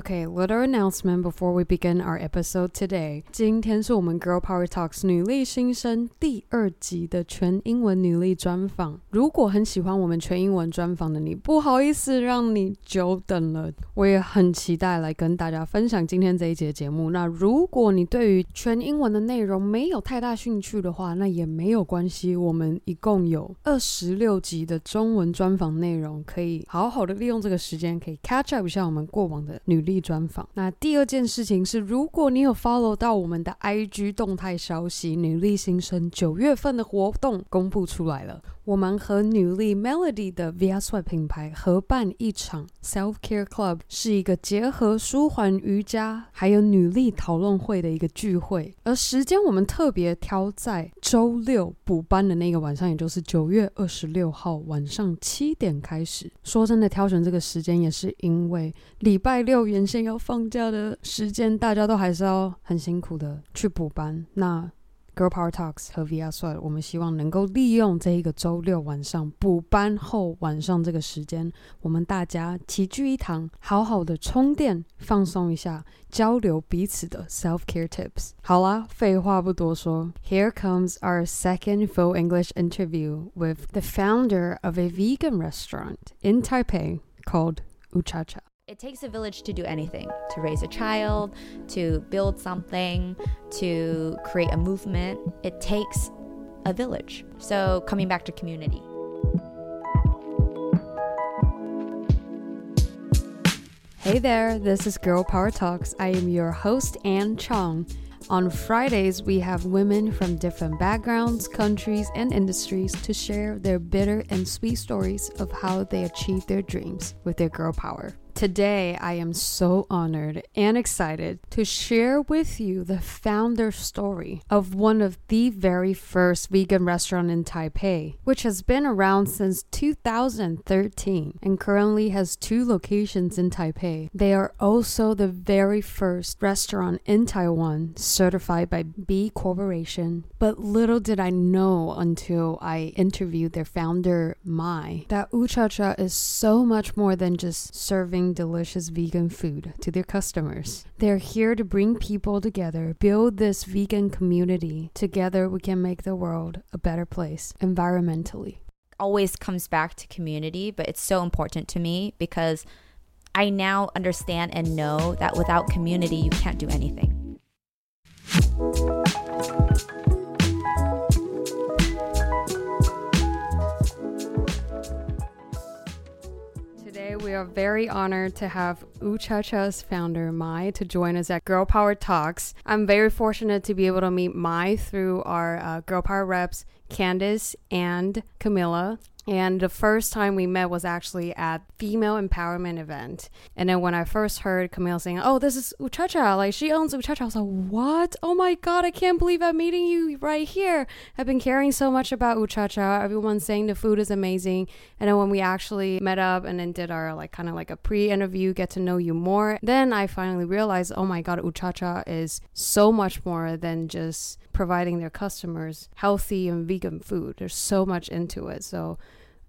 Okay, little announcement before we begin our episode today. 今天是我们 Girl Power Talks 女力新生第二集的全英文女力专访。如果很喜欢我们全英文专访的你，不好意思让你久等了。我也很期待来跟大家分享今天这一节节目。那如果你对于全英文的内容没有太大兴趣的话，那也没有关系。我们一共有二十六集的中文专访内容，可以好好的利用这个时间，可以 catch up 一下我们过往的女。力力专访。那第二件事情是，如果你有 follow 到我们的 IG 动态消息，女力新生九月份的活动公布出来了。我们和女力 Melody 的 Via Sweat 品牌合办一场 Self Care Club，是一个结合舒缓瑜伽还有女力讨论会的一个聚会。而时间我们特别挑在周六补班的那个晚上，也就是九月二十六号晚上七点开始。说真的，挑选这个时间也是因为礼拜六原先要放假的时间，大家都还是要很辛苦的去补班。那 Girl Power Talks 和 Via Sweat，我们希望能够利用这一个周六晚上补班后晚上这个时间，我们大家齐聚一堂，好好的充电、放松一下，交流彼此的 self care tips。好啦，废话不多说，Here comes our second full English interview with the founder of a vegan restaurant in Taipei called Ooh Cha Cha. It takes a village to do anything to raise a child, to build something, to create a movement. It takes a village. So, coming back to community. Hey there, this is Girl Power Talks. I am your host, Anne Chong. On Fridays, we have women from different backgrounds, countries, and industries to share their bitter and sweet stories of how they achieved their dreams with their girl power. Today, I am so honored and excited to share with you the founder story of one of the very first vegan restaurant in Taipei, which has been around since 2013 and currently has two locations in Taipei. They are also the very first restaurant in Taiwan certified by B Corporation. But little did I know until I interviewed their founder, Mai, that Ooh Cha Cha is so much more than just serving delicious vegan food to their customers. They're here to bring people together, build this vegan community. Together, we can make the world a better place environmentally. Always comes back to community, but it's so important to me because I now understand and know that without community, you can't do anything. We are very honored to have Ooh Cha Cha's founder, Mai, to join us at Girl Power Talks. I'm very fortunate to be able to meet Mai through our uh, Girl Power reps, Candice and Camilla. And the first time we met was actually at female empowerment event. And then when I first heard Camille saying, "Oh, this is Ooh Cha Cha, like she owns Ooh Cha Cha," I was like, "What? Oh my god, I can't believe I'm meeting you right here." I've been caring so much about Ooh Cha Cha. Everyone's saying the food is amazing. And then when we actually met up and then did our like kind of like a pre-interview, get to know you more, then I finally realized, "Oh my god, Ooh Cha Cha is so much more than just providing their customers healthy and vegan food. There's so much into it." So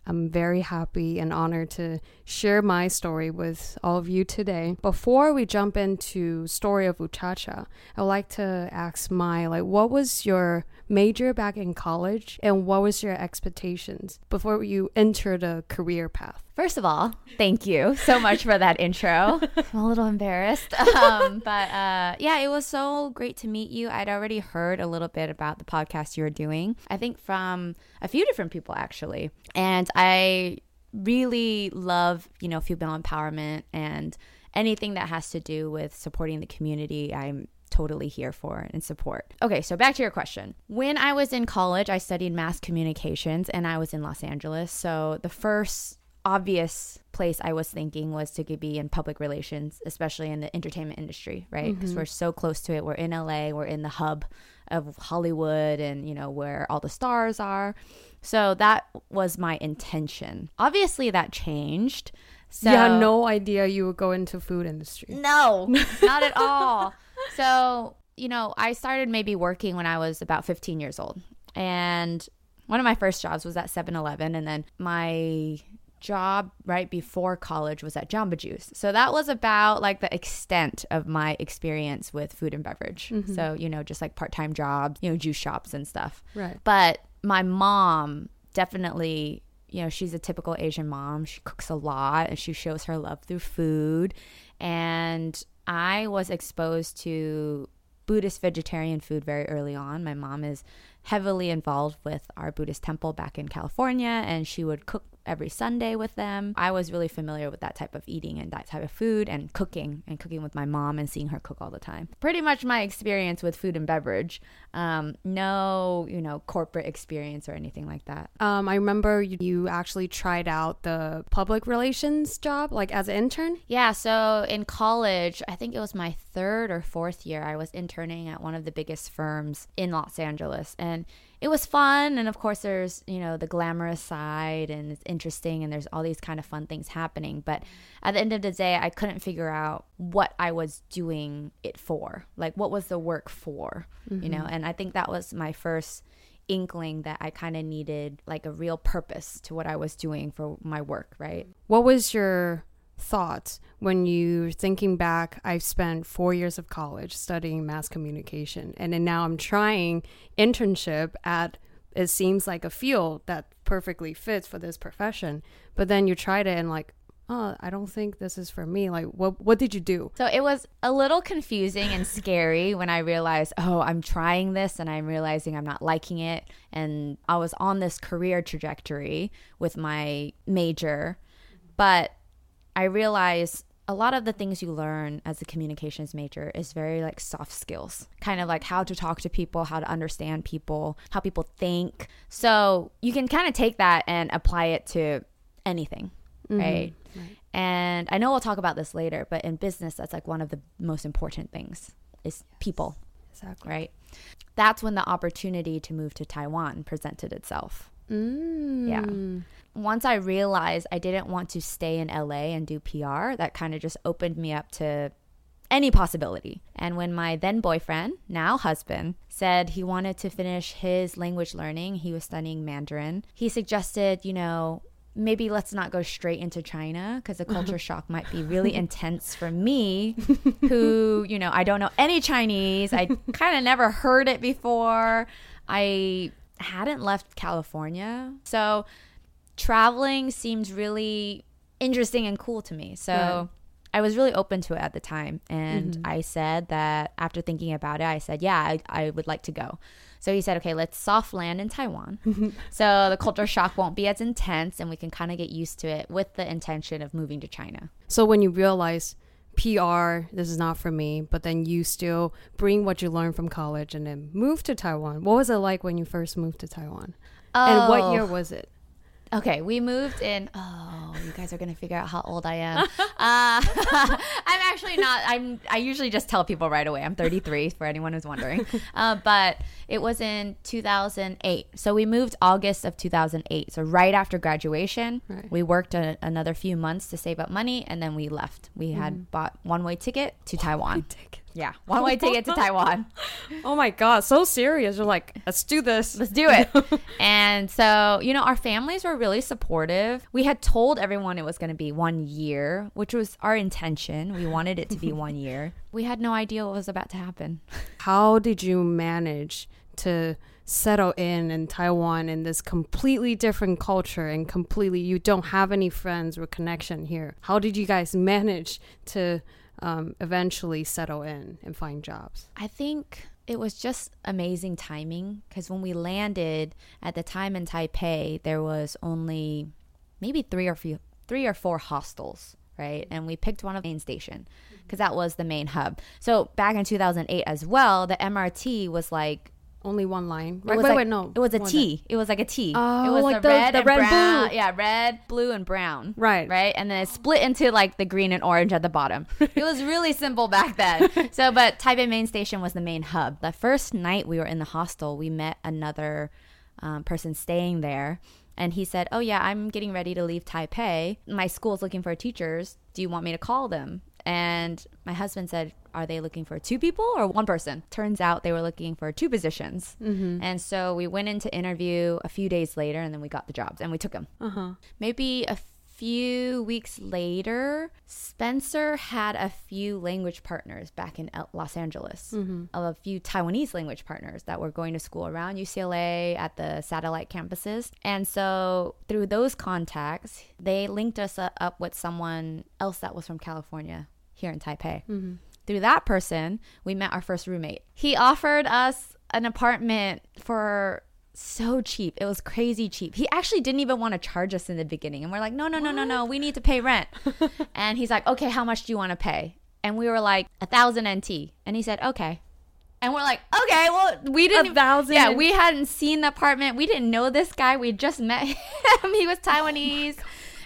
I'm very happy and honored to share my story with all of you today. Before we jump into story of Ooh Cha Cha, I'd like to ask Mai, like, what was your major back in college and what was your expectations before you entered a career path? First of all, thank you so much for that intro. I'm a little embarrassed. Um, but uh, yeah, it was so great to meet you. I'd already heard a little bit about the podcast you were doing, I think from a few different people actually. And I really love, you know, female empowerment and anything that has to do with supporting the community. I'm totally here for and support. Okay, so back to your question. When I was in college, I studied mass communications and I was in Los Angeles. So the first obvious place I was thinking was to be in public relations, especially in the entertainment industry, right? Because mm-hmm. we're so close to it. We're in LA, we're in the hub of Hollywood and, you know, where all the stars are. So that was my intention. Obviously that changed. So You had no idea you would go into food industry. No, not at all. So, you know, I started maybe working when I was about 15 years old. And one of my first jobs was at 7-Eleven and then my job right before college was at Jamba Juice. So that was about like the extent of my experience with food and beverage. Mm-hmm. So, you know, just like part time jobs, you know, juice shops and stuff. Right. But my mom definitely, you know, she's a typical Asian mom. She cooks a lot and she shows her love through food. And I was exposed to Buddhist vegetarian food very early on. My mom is heavily involved with our Buddhist temple back in California, and she would cook every Sunday with them. I was really familiar with that type of eating and that type of food and cooking and cooking with my mom and seeing her cook all the time. Pretty much my experience with food and beverage. Um, no, you know, corporate experience or anything like that. Um, I remember you, you actually tried out the public relations job, like as an intern. Yeah, so in college, I think it was my third or fourth year, I was interning at one of the biggest firms in Los Angeles. And it was fun. And of course, there's, you know, the glamorous side and it's interesting and there's all these kind of fun things happening. But at the end of the day, I couldn't figure out what I was doing it for. Like, what was the work for, you know? Mm-hmm. And I think that was my first inkling that I kind of needed like a real purpose to what I was doing for my work, right? What was your thoughts when you're thinking back? I've spent four years of college studying mass communication, and then now I'm trying internship at it seems like a field that perfectly fits for this profession. But then you tried it and like, oh, I don't think this is for me. Like, what what did you do? So it was a little confusing and scary when I realized, oh, I'm trying this and I'm realizing I'm not liking it. And I was on this career trajectory with my major. But I realize a lot of the things you learn as a communications major is very like soft skills, kind of like how to talk to people, how to understand people, how people think. So you can kind of take that and apply it to anything, mm-hmm. right? And I know we'll talk about this later, but in business, that's like one of the most important things is people, Exactly. right? That's when the opportunity to move to Taiwan presented itself. Mm. Yeah. Once I realized I didn't want to stay in LA and do PR, that kind of just opened me up to any possibility. And when my then boyfriend, now husband, said he wanted to finish his language learning, he was studying Mandarin, he suggested, you know, maybe let's not go straight into China because the culture shock might be really intense for me, who, you know, I don't know any Chinese. I kind of never heard it before. I hadn't left California. So traveling seems really interesting and cool to me. So Right. I was really open to it at the time. And mm-hmm. I said that after thinking about it, I said, yeah, I, I would like to go. So he said, okay, let's soft land in Taiwan. so the culture shock won't be as intense and we can kind of get used to it with the intention of moving to China. So when you realize PR, this is not for me, but then you still bring what you learned from college and then move to Taiwan. What was it like when you first moved to Taiwan? And what Oh. year was it? Okay, we moved in. Oh, you guys are gonna figure out how old I am. uh, I'm actually not. I'm. I usually just tell people right away. I'm 33 for anyone who's wondering. Uh, but it was in 2008. So we moved August of 2008. So right after graduation, Right. we worked a, another few months to save up money, and then we left. We had bought one way ticket to Taiwan. Yeah, Why don't one way ticket to Taiwan. Oh my god, so serious. You're like, let's do this. let's do it. and so, you know, our families were really supportive. We had told everyone it was going to be one year, which was our intention. We wanted it to be one year. We had no idea what was about to happen. How did you manage to settle in in Taiwan in this completely different culture and completely you don't have any friends or connection here? How did you guys manage to um, eventually settle in and find jobs? I think it was just amazing timing because when we landed at the time in Taipei, there was only maybe three or few, three or four hostels, right? And we picked one of the main station because that was the main hub. So back in 2008 as well, the MRT was like Only one line. It Right, was wait, like, wait, no. It was a More It was like a T. Oh, it was like the, the- red the and red brown. blue. Yeah, red, blue, and brown. Right. Right. And then it split into like the green and orange at the bottom. it was really simple back then. so, but Taipei Main Station was the main hub. The first night we were in the hostel, we met another um, person staying there. And he said, Oh, yeah, I'm getting ready to leave Taipei. My school's looking for teachers. Do you want me to call them? And my husband said, Are they looking for two people or one person? Turns out they were looking for two positions. Mm-hmm. And so we went in to interview a few days later and then we got the jobs and we took them. Uh huh. Maybe a few weeks later, Spencer had a few language partners back in Los Angeles, mm-hmm. a few Taiwanese language partners that were going to school around UCLA at the satellite campuses. And so through those contacts, they linked us up with someone else that was from California here in Taipei. Mm-hmm. Through that person, we met our first roommate. He offered us an apartment for so cheap. It was crazy cheap. He actually didn't even want to charge us in the beginning. And we're like, no, no, no, no, no. We need to pay rent. and he's like, okay, how much do you want to pay? And we were like, a thousand NT. And he said, okay. And we're like, okay, well, we didn't. A thousand Yeah, we hadn't seen the apartment. We didn't know this guy. We just met him. he was Taiwanese.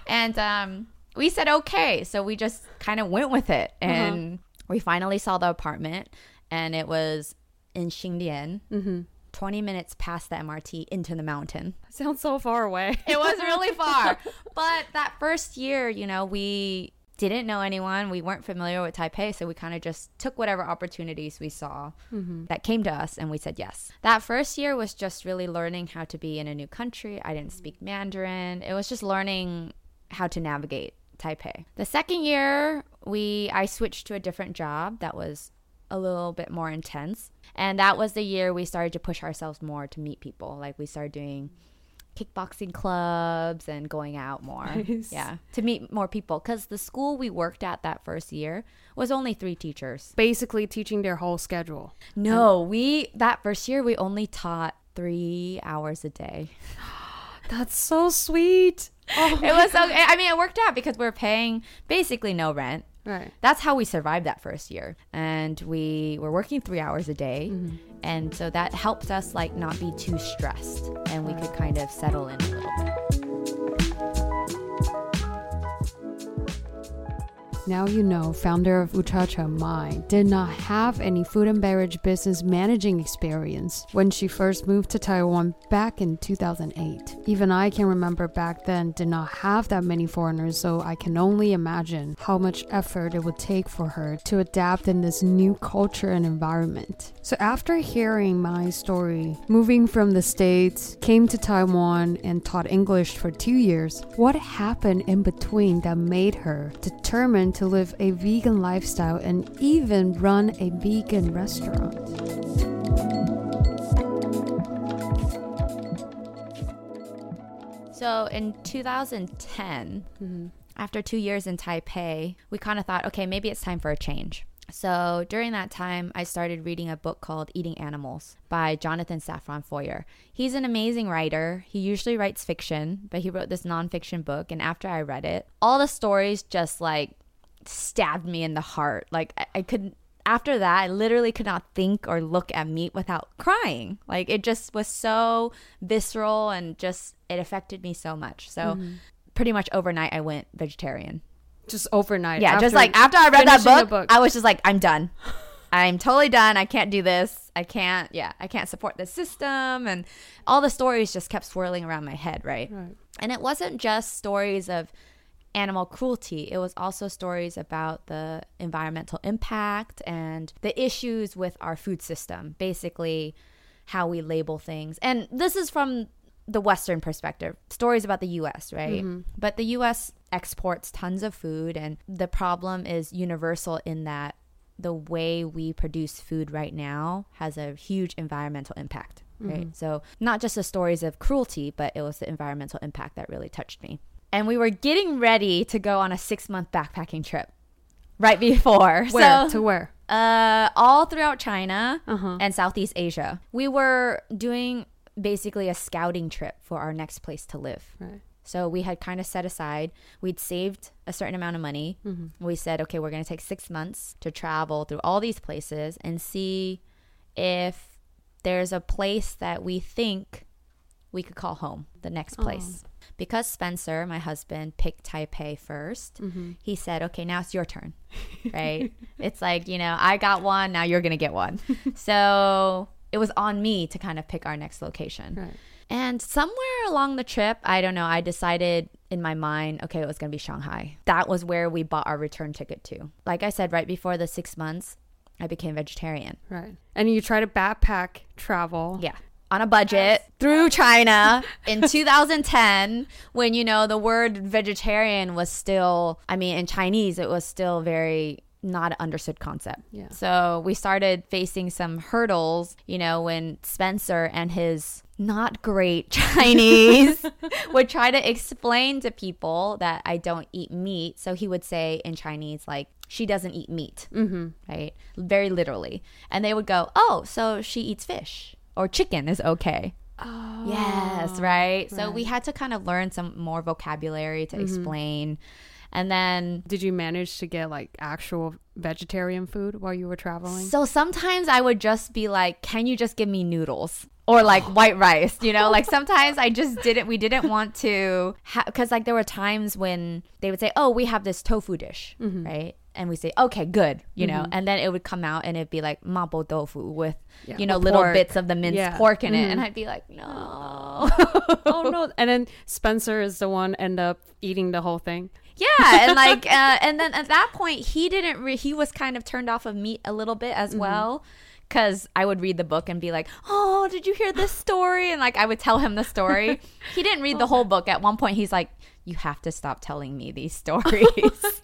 and um, we said, okay. So we just kind of went with it. And we finally saw the apartment. And it was in Xindian, mm-hmm. 20 minutes past the MRT into the mountain. Sounds so far away. It was really far. but that first year, you know, we didn't know anyone. We weren't familiar with Taipei. So we kind of just took whatever opportunities we saw mm-hmm. that came to us and we said yes. That first year was just really learning how to be in a new country. I didn't mm-hmm. speak Mandarin. It was just learning how to navigate Taipei. The second year, we I switched to a different job that was a little bit more intense. And that was the year we started to push ourselves more to meet people. Like we started doing kickboxing clubs and going out more. Nice. Yeah, to meet more people cuz the school we worked at that first year was only 3 teachers. Basically, teaching their whole schedule. No, we that first year we only taught 3 hours a day. That's so sweet. Oh, It was okay. I mean, it worked out because we are paying basically no rent. right. That's how we survived that first year. And we were working 3 hours a day. Mm-hmm. And so that helped us like not be too stressed and we could kind of settle in a little bit. Now you know, founder of Ooh Cha Cha Mai did not have any food and beverage business managing experience when she first moved to Taiwan back in 2008. Even I can remember back then did not have that many foreigners, so I can only imagine how much effort it would take for her to adapt in this new culture and environment. So after hearing my story, moving from the States, came to Taiwan and taught English for two years, what happened in between that made her determined to live a vegan lifestyle and even run a vegan restaurant? So in 2010, mm-hmm. after two years in Taipei, we kind of thought, okay, maybe it's time for a change. So during that time, I started reading a book called Eating Animals by Jonathan Safran Foer. He's an amazing writer. He usually writes fiction, but he wrote this nonfiction book. And after I read it, all the stories just like stabbed me in the heart. Like I, I could after that, I literally could not think or look at meat without crying. Like it just was so visceral and just it affected me so much. So mm-hmm. pretty much overnight I went vegetarian. Just overnight. Yeah, just like after I read that book, book. I was just like I'm done. I'm totally done. I can't do this. I can't yeah, I can't support the system and all the stories just kept swirling around my head, right? Right. And it wasn't just stories of animal cruelty, it was also stories about the environmental impact and the issues with our food system, basically, how we label things. And this is from the Western perspective, stories about the US, right? But the US exports tons of food, and the problem is universal in that the way we produce food right now has a huge environmental impact, right? So, not just the stories of cruelty, but it was the environmental impact that really touched me. And we were getting ready to go on a six month backpacking trip right before. Where? So, to where? uh, all throughout China Uh-huh. and Southeast Asia. We were doing basically a scouting trip for our next place to live. Right. So we had kind of set aside, we'd saved a certain amount of money. Mm-hmm. We said, okay, we're going to take six months to travel through all these places and see if there's a place that we think we could call home, the next oh. place. Because Spencer, my husband, picked Taipei 1st mm-hmm. he said, okay, now it's your turn, right? it's like, you know, I got one, now you're going to get one. so it was on me to kind of pick our next location. Right. And somewhere along the trip, I don't know, I decided in my mind, okay, it was going to be Shanghai. That was where we bought our return ticket to. Like I said, right before the six months, I became vegetarian. Right. And you try to backpack travel. Yeah. on a budget through China in 2010 when you know the word vegetarian was still I mean in Chinese it was still very not an understood concept. Yeah. So we started facing some hurdles, you know, when Spencer and his not great Chinese would try to explain to people that I don't eat meat. So he would say in Chinese, like, she doesn't eat meat, mm-hmm. right? Very literally. And they would go, oh, so she eats fish or chicken is okay. Oh, Yes, right? So we had to kind of learn some more vocabulary to explain. And then Did you manage to get like actual vegetarian food while you were traveling? So sometimes I would just be like, "Can you just give me noodles?" Or like white rice, you know? Like sometimes I just didn't. We didn't want to because like there were times when they would say, "Oh, we have this tofu dish," mm-hmm. right? And we say, "Okay, good," you know. Mm-hmm. And then it would come out and it'd be like mapo tofu with Yeah, you know little pork. bits of the minced Yeah. pork in it, and mm-hmm. I'd be like, "No." oh no! And then Spencer is the one end up eating the whole thing. Yeah, and like, uh, and then at that point, he didn't. Re- he was kind of turned off of meat a little bit as well, because I would read the book and be like, "Oh, did you hear this story?" And like, I would tell him the story. he didn't read the whole book. At one point, he's like, "You have to stop telling me these stories."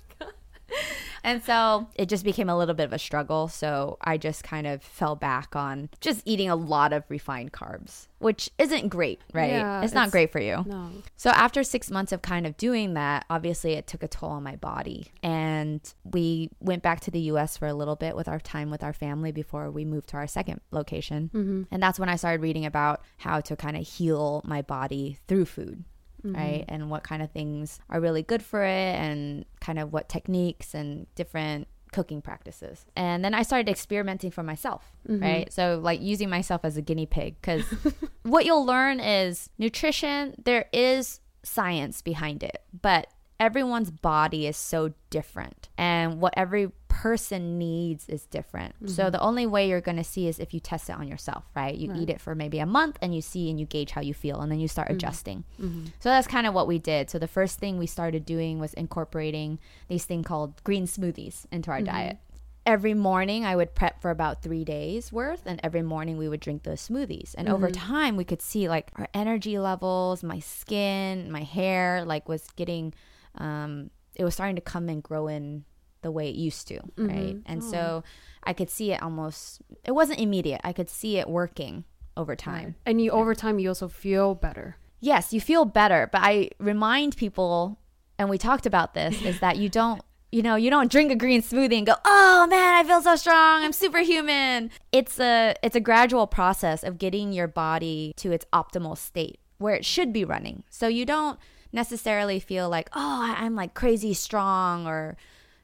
And so it just became a little bit of a struggle. So I just kind of fell back on just eating a lot of refined carbs, which isn't great, right? Yeah, it's not great for you. No. So after six months of kind of doing that, obviously it took a toll on my body. And we went back to the US for a little bit with our time with our family before we moved to our second location. Mm-hmm. And that's when I started reading about how to kind of heal my body through food. Right. Mm-hmm. And what kind of things are really good for it, and kind of what techniques and different cooking practices. And then I started experimenting for myself, mm-hmm. right? So, like using myself as a guinea pig. Because what you'll learn is nutrition, there is science behind it, but everyone's body is so different. And what every person needs is different. So, mm-hmm. the only way you're going to see is if you test it on yourself, right? You eat it for maybe a month and you see and you gauge how you feel, and then you start mm-hmm. adjusting. Mm-hmm. So that's kind of what we did. So the first thing we started doing was incorporating these thing called green smoothies into our diet. Every morning I would prep for about three days worth, and every morning we would drink those smoothies. And over time we could see like our energy levels, my skin, my hair, like was getting, um, it was starting to come and grow in the way it used to, right? Mm-hmm. And oh. so I could see it almost. It wasn't immediate. I could see it working over time And you over time you also feel better. yes, you feel better, but I remind people, and we talked about this, is that you don't, you know, you don't drink a green smoothie and go, oh man, I feel so strong, I'm superhuman. It's a, it's a gradual process of getting your body to its optimal state where it should be running. So you don't necessarily feel like, oh, I'm like crazy strong or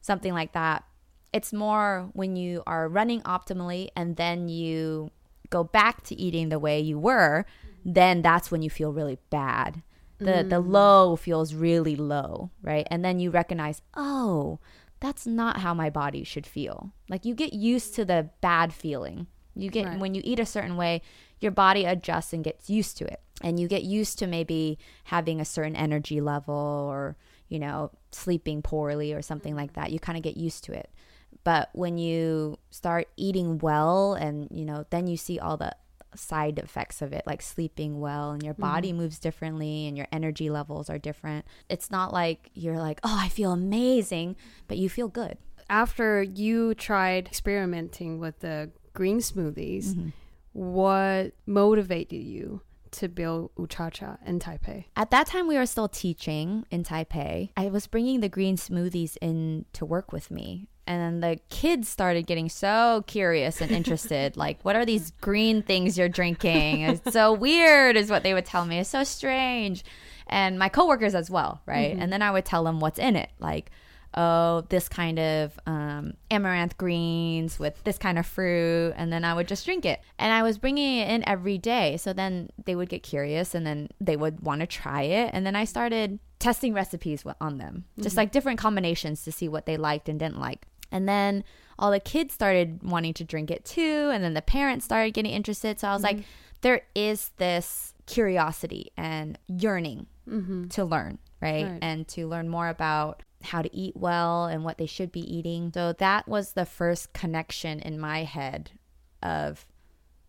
something like that. It's more when you are running optimally and then you go back to eating the way you were, then that's when you feel really bad. The the mm. low feels really low, right? And then you recognize, "Oh, that's not how my body should feel." Like you get used to the bad feeling. You get Right. when you eat a certain way, your body adjusts and gets used to it. And you get used to maybe having a certain energy level or, you know, sleeping poorly or something like that. You kind of get used to it. But when you start eating well and, you know, then you see all the side effects of it, like sleeping well and your body moves differently and your energy levels are different. It's not like you're like, oh, I feel amazing, but you feel good. After you tried experimenting with the green smoothies, Mm-hmm. what motivated you to build Ooh Cha Cha in Taipei? At that time, we were still teaching in Taipei. I was bringing the green smoothies in to work with me. And then the kids started getting so curious and interested. like, what are these green things you're drinking? It's so weird, is what they would tell me. It's so strange. And my coworkers as well, right? Mm-hmm. And then I would tell them what's in it. Like, oh, this kind of um, amaranth greens with this kind of fruit, and then I would just drink it. And I was bringing it in every day, so then they would get curious, and then they would want to try it. And then I started testing recipes on them, just mm-hmm. like different combinations to see what they liked and didn't like. And then all the kids started wanting to drink it too, and then the parents started getting interested. So I was like, mm-hmm. there is this curiosity and yearning mm-hmm. to learn, right? Right. And to learn more about how to eat well and what they should be eating. So that was the first connection in my head of,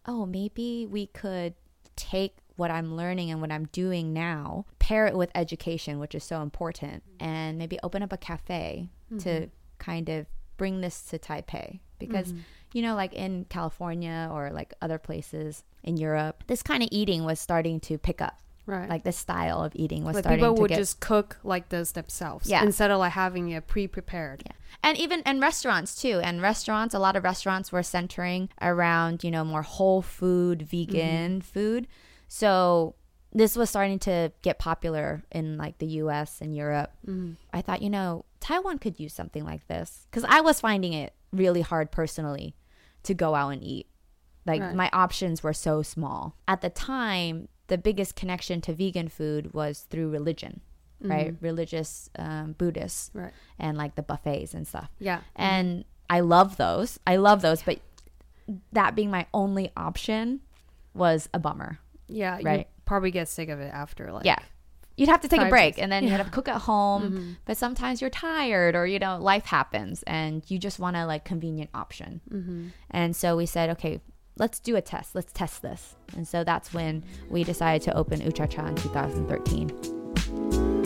oh, maybe we could take what I'm learning and what I'm doing now, pair it with education, which is so important, and maybe open up a cafe to mm-hmm. kind of bring this to Taipei because mm-hmm. you know like in California or like other places in Europe, this kind of eating was starting to pick up. Right. Like the style of eating was Like starting people would get just cook like this themselves Yeah. instead of like having it pre-prepared. Yeah. And even and restaurants too. And restaurants, a lot of restaurants were centering around, you know, more whole food, vegan mm-hmm. food. So this was starting to get popular in like the US and Europe. Mm-hmm. I thought, you know, Taiwan could use something like this cuz I was finding it really hard personally to go out and eat. Like Right. my options were so small. At the time, the biggest connection to vegan food was through religion, right? Religious um, Buddhists Right. and like the buffets and stuff. Yeah. And I love those. I love those, but that being my only option was a bummer. Yeah. You Right. probably get sick of it after like Yeah. You'd have to take a break days. and then you'd have to cook at home, Mm-hmm. but sometimes you're tired or you know life happens and you just want a like convenient option. Mm-hmm. And so we said, okay, let's do a test. Let's test this. And so that's when we decided to open Ooh Cha Cha in 2013.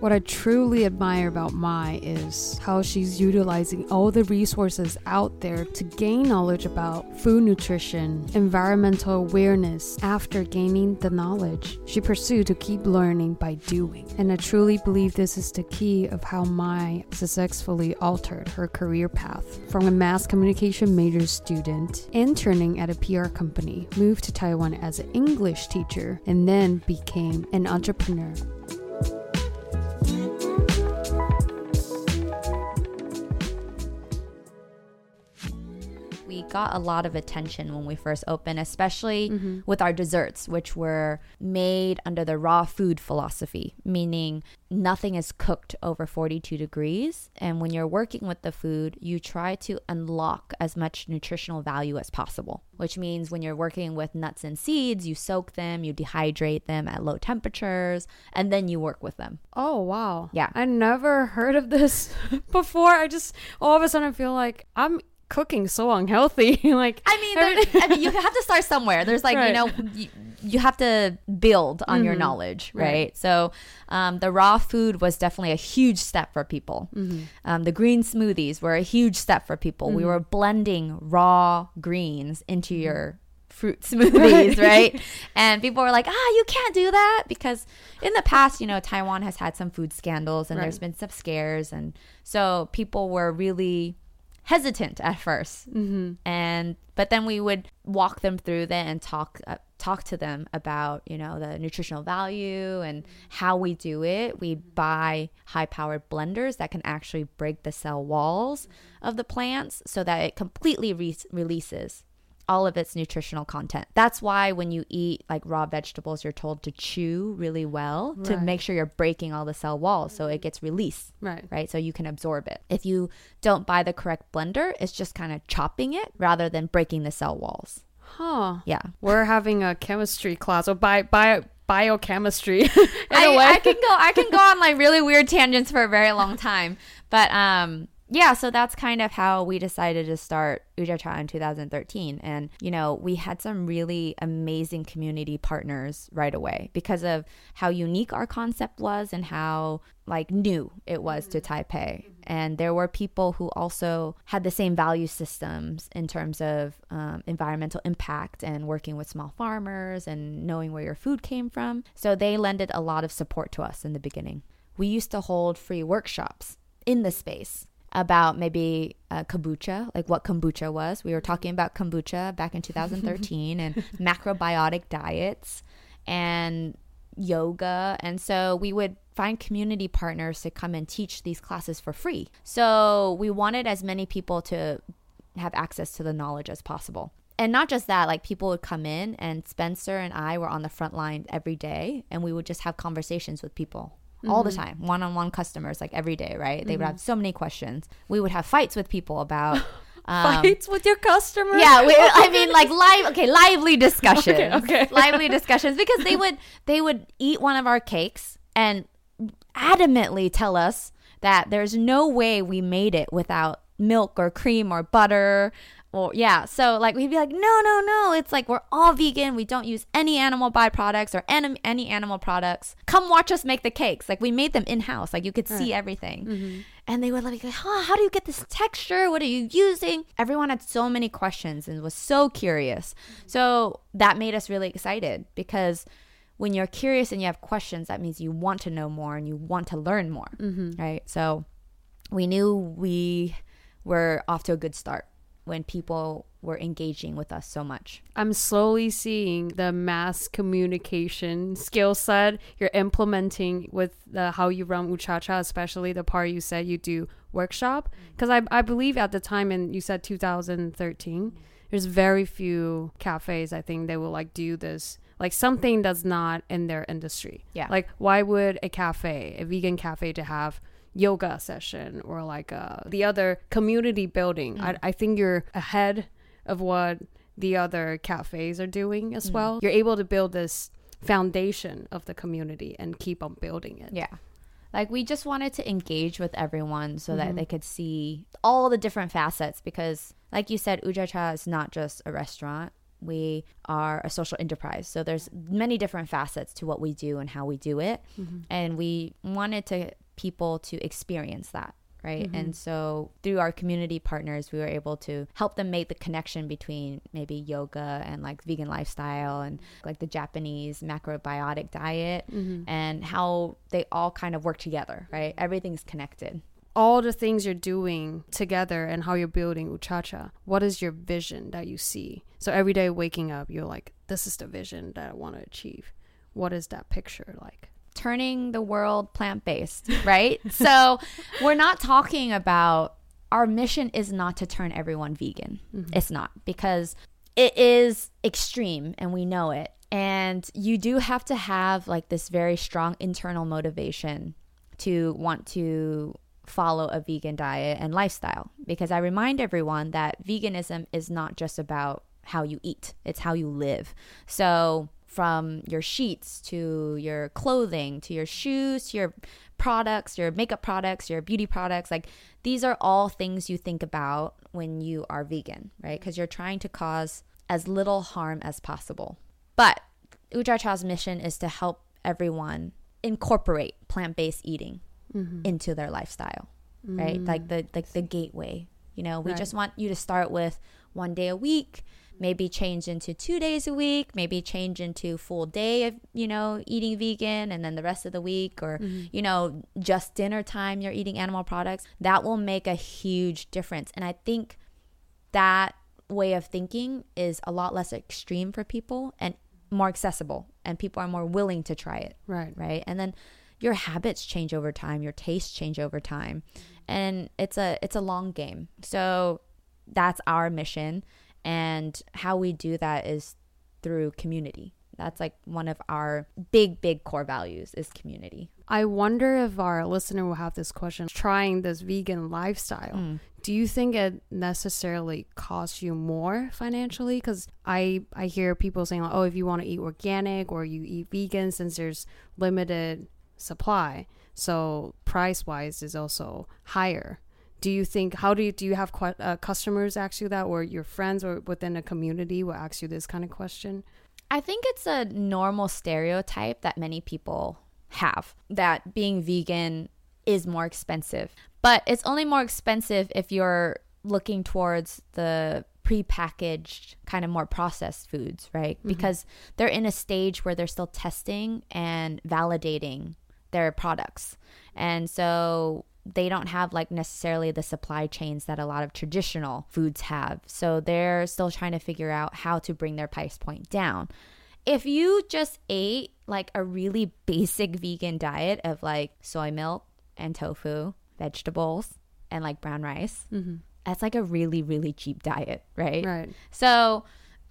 What I truly admire about Mai is how she's utilizing all the resources out there to gain knowledge about food nutrition, environmental awareness. After gaining the knowledge, she pursued to keep learning by doing. And I truly believe this is the key of how Mai successfully altered her career path from a mass communication major student, interning at a PR company, moved to Taiwan as an English teacher, and then became an entrepreneur. Got a lot of attention when we first opened, especially Mm-hmm. with our desserts, which were made under the raw food philosophy, meaning nothing is cooked over 42 degrees. And when you're working with the food, you try to unlock as much nutritional value as possible, which means when you're working with nuts and seeds, you soak them, you dehydrate them at low temperatures, and then you work with them. Oh wow. Yeah. I never heard of this before. I just all of a sudden I feel like I'm cooking so unhealthy. like I mean, there, I mean, you have to start somewhere. There's like, Right. you know, you, you have to build on your knowledge, right? Right. So, um, the raw food was definitely a huge step for people. Um, the green smoothies were a huge step for people. We were blending raw greens into your fruit smoothies, right? And people were like, ah, you can't do that because in the past, you know, Taiwan has had some food scandals and there's been some scares. And so people were really hesitant at 1st mm-hmm. and but then we would walk them through that and talk uh, talk to them about you know the nutritional value and how we do it we buy high powered blenders that can actually break the cell walls of the plants so that it completely re- releases all of its nutritional content. That's why when you eat like raw vegetables, you're told to chew really well to make sure you're breaking all the cell walls so it gets released right. right? So you can absorb it. If you don't buy the correct blender, it's just kind of chopping it rather than breaking the cell walls. Huh. Yeah. We're having a chemistry class or bio, bio biochemistry. in I, a way. I can go I can go on like really weird tangents for a very long time. But um yeah, so that's kind of how we decided to start Ooh Cha Cha in 2013. And, you know, we had some really amazing community partners right away because of how unique our concept was and how, like, new it was to Taipei. And there were people who also had the same value systems in terms of um, environmental impact and working with small farmers and knowing where your food came from. So they lended a lot of support to us in the beginning. We used to hold free workshops in the space about maybe uh, kombucha, like what kombucha was. We were talking about kombucha back in 2013 and macrobiotic diets and yoga. And so we would find community partners to come and teach these classes for free. So we wanted as many people to have access to the knowledge as possible. And not just that, like people would come in and Spencer and I were on the front line every day and we would just have conversations with people all the time, one on one customers, like every day, right? They would have so many questions. We would have fights with people about. Um, Fights with your customers. yeah, we, I mean, like live. Okay, lively discussions. Okay, okay. lively discussions because they would they would eat one of our cakes and adamantly tell us that there's no way we made it without milk or cream or butter Well, yeah. So like we'd be like, no, no, no. It's like we're all vegan. We don't use any animal byproducts or anim- any animal products. Come watch us make the cakes. Like we made them in house. Like you could see everything. Mm-hmm. And they would like, huh, how do you get this texture? What are you using? Everyone had so many questions and was so curious. So that made us really excited because when you're curious and you have questions, that means you want to know more and you want to learn more. Mm-hmm. Right. So we knew we were off to a good start when people were engaging with us so much. I'm slowly seeing the mass communication skill set you're implementing with the how you run Ooh Cha Cha, especially the part you said you do workshop. Mm. Because I, I believe at the time, and you said 2013, there's very few cafes I think they will like do this. Like something that's not in their industry. Yeah. Like why would a cafe, a vegan cafe, to have yoga session or like uh, the other community building? I, mm. I think you're ahead of what the other cafes are doing as mm. well. You're able to build this foundation of the community and keep on building it. Yeah. Like we just wanted to engage with everyone so that mm-hmm. they could see all the different facets because like you said Ooh Cha Cha is not just a restaurant. We are a social enterprise. So there's many different facets to what we do and how we do it. Mm-hmm. And we wanted to people to experience that, right? Mm-hmm. And so through our community partners, we were able to help them make the connection between maybe yoga and like vegan lifestyle and like the Japanese macrobiotic diet mm-hmm. and how they all kind of work together, right? Everything's connected. All the things you're doing together and how you're building Ooh Cha Cha, what is your vision that you see? So every day waking up, you're like, this is the vision that I want to achieve. What is that picture like? Turning the world plant based, right? so we're not talking about our mission is not to turn everyone vegan. Mm-hmm. It's not because it is extreme and we know it. And you do have to have like this very strong internal motivation to want to follow a vegan diet and lifestyle because I remind everyone that veganism is not just about how you eat, it's how you live. So from your sheets to your clothing to your shoes to your products, your makeup products, your beauty products. Like these are all things you think about when you are vegan, right? Because you're trying to cause as little harm as possible. But Ooh Cha Cha's mission is to help everyone incorporate plant-based eating mm-hmm. into their lifestyle, right? Like mm. the like the gateway. You know, we Right. just want you to start with one day a week, maybe change into two days a week, maybe change into full day of, you know, eating vegan and then the rest of the week or, mm-hmm. you know, just dinner time you're eating animal products. That will make a huge difference. And I think that way of thinking is a lot less extreme for people and more accessible and people are more willing to try it Right. right and then your habits change over time your tastes change over time and it's a it's a long game so that's our mission and how we do that is through community that's like one of our big big core values is community I wonder if our listener will have this question trying this vegan lifestyle. Hmm. Do you think it necessarily costs you more financially? Because I, I hear people saying, like, oh, if you want to eat organic or you eat vegan, since there's limited supply, so price wise is also higher. Do you think, how do you, do you have que- uh, customers ask you that, or your friends or within a community will ask you this kind of question? I think it's a normal stereotype that many people have that being vegan is more expensive. But it's only more expensive if you're looking towards the prepackaged kind of more processed foods, right? Because they're in a stage where they're still testing and validating their products. And so they don't have like necessarily the supply chains that a lot of traditional foods have. So they're still trying to figure out how to bring their price point down. If you just ate like a really basic vegan diet of like soy milk and tofu, vegetables, and like brown rice, mm-hmm. that's like a really, really cheap diet, right? Right. So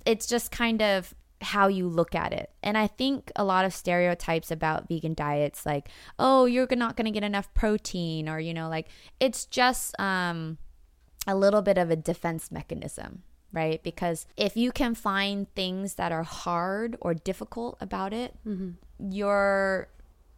it's just kind of how you look at it. And I think a lot of stereotypes about vegan diets, like, oh, you're not going to get enough protein, or, you know, like it's just um, a little bit of a defense mechanism, right? Because if you can find things that are hard or difficult about it, you're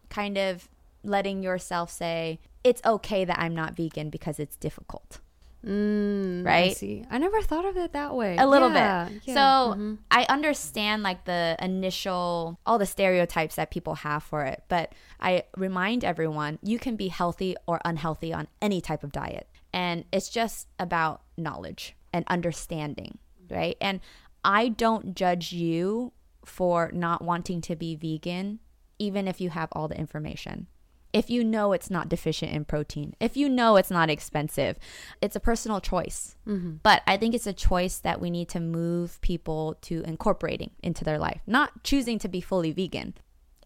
kind of letting yourself say, it's okay that I'm not vegan because it's difficult. Mm, I see. I never thought of it that way. a little Yeah, bit. yeah, So mhm. I understand like the initial, all the stereotypes that people have for it, but I remind everyone you can be healthy or unhealthy on any type of diet. And it's just about knowledge and understanding, right? And I don't judge you for not wanting to be vegan, even if you have all the information. If you know it's not deficient in protein, if you know it's not expensive, it's a personal choice. Mm-hmm. But I think it's a choice that we need to move people to incorporating into their life, not choosing to be fully vegan.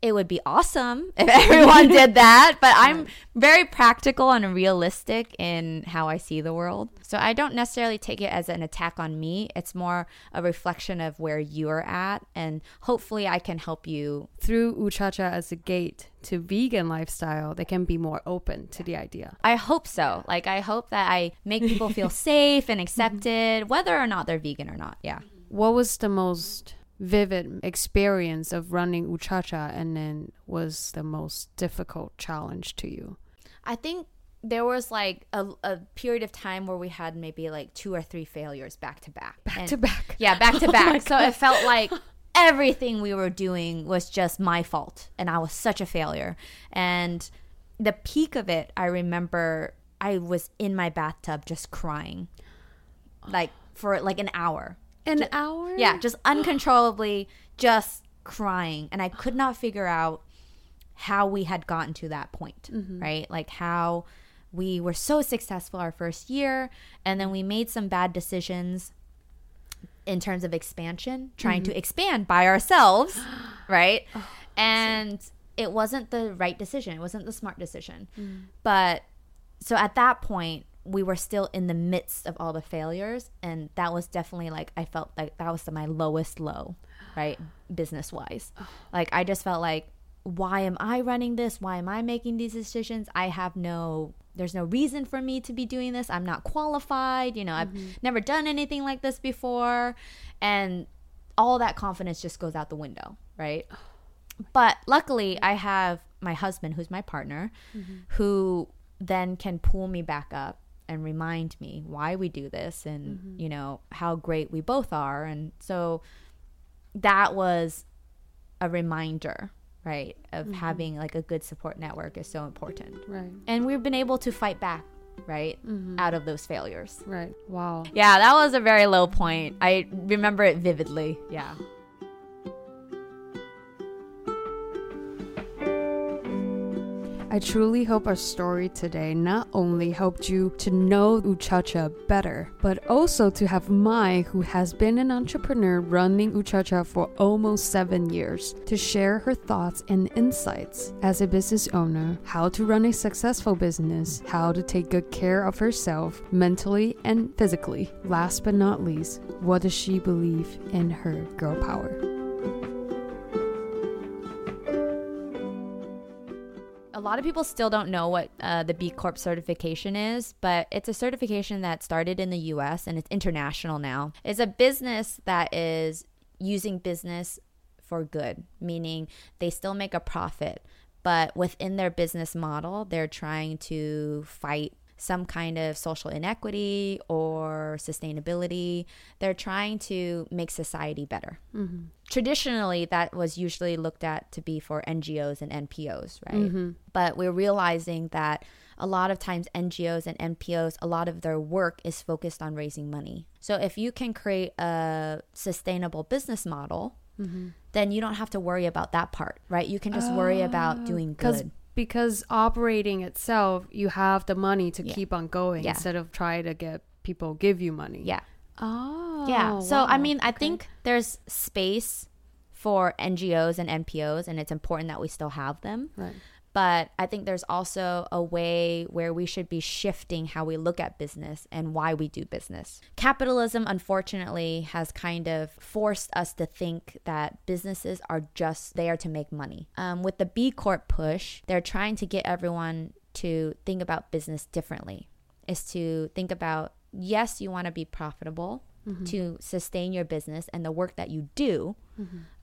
It would be awesome if everyone did that, but I'm very practical and realistic in how I see the world. So I don't necessarily take it as an attack on me. It's more a reflection of where you're at, and hopefully I can help you through Ooh Cha Cha as a gate to vegan lifestyle, they can be more open to the idea. I hope so. Like, I hope that I make people feel safe and mm-hmm. accepted, whether or not they're vegan or not. Yeah. Mm-hmm. What was the most vivid experience of running Ooh Cha Cha and then was the most difficult challenge to you? I think there was like a, a period of time where we had maybe like two or three failures back to back. Back And- to back. Yeah, back to Oh back. so it felt like everything we were doing was just my fault and I was such a failure. And the peak of it, I remember I was in my bathtub just crying. Like for like an hour. An hour? Yeah, just uncontrollably just crying and I could not figure out how we had gotten to that point, mm-hmm. right? Like how we were so successful our first year and then we made some bad decisions in terms of expansion, trying to mm-hmm. expand by ourselves, right? Oh, and it wasn't the right decision. It wasn't the smart decision. Mm. But so at that point, we were still in the midst of all the failures. And that was definitely like, I felt like that was my lowest low, right? Business wise. Oh. Like, I just felt like, why am I running this? Why am I making these decisions? I have no, there's no reason for me to be doing this. I'm not qualified. You know, I've mm-hmm. never done anything like this before. And all that confidence just goes out the window, right? Oh but luckily, I have my husband, who's my partner, mm-hmm. who then can pull me back up and remind me why we do this and, mm-hmm. you know, how great we both are. And so that was a reminder, right, of mm-hmm. having like a good support network is so important. Right. And we've been able to fight back, right, mm-hmm. out of those failures. Right. Wow. Yeah, that was a very low point. I remember it vividly. Yeah. I truly hope our story today not only helped you to know Ooh Cha Cha better, but also to have Mai, who has been an entrepreneur running Ooh Cha Cha for almost seven years, to share her thoughts and insights as a business owner, how to run a successful business, how to take good care of herself mentally and physically. Last but not least, what does she believe in her girl power? A lot of people still don't know what uh, the B Corp certification is, but it's a certification that started in the US and it's international now. It's a business that is using business for good, meaning they still make a profit, but within their business model, they're trying to fight some kind of social inequity or sustainability. They're trying to make society better. Mm-hmm. Traditionally, that was usually looked at to be for NGOs and NPOs, right? Mm-hmm. But we're realizing that a lot of times NGOs and NPOs, a lot of their work is focused on raising money. So if you can create a sustainable business model, mm-hmm. then you don't have to worry about that part, right? You can just worry about oh, doing good. Because operating itself you have the money to Yeah. keep on going Yeah. instead of trying to get people give you money Yeah. oh Yeah. So I mean, I Okay. think there's space for NGOs and NPOs, and it's important that we still have them. right But I think there's also a way where we should be shifting how we look at business and why we do business. Capitalism, unfortunately, has kind of forced us to think that businesses are just there to make money. Um, with the B Corp push, they're trying to get everyone to think about business differently, is to think about yes, you want to be profitable to sustain your business and the work that you do,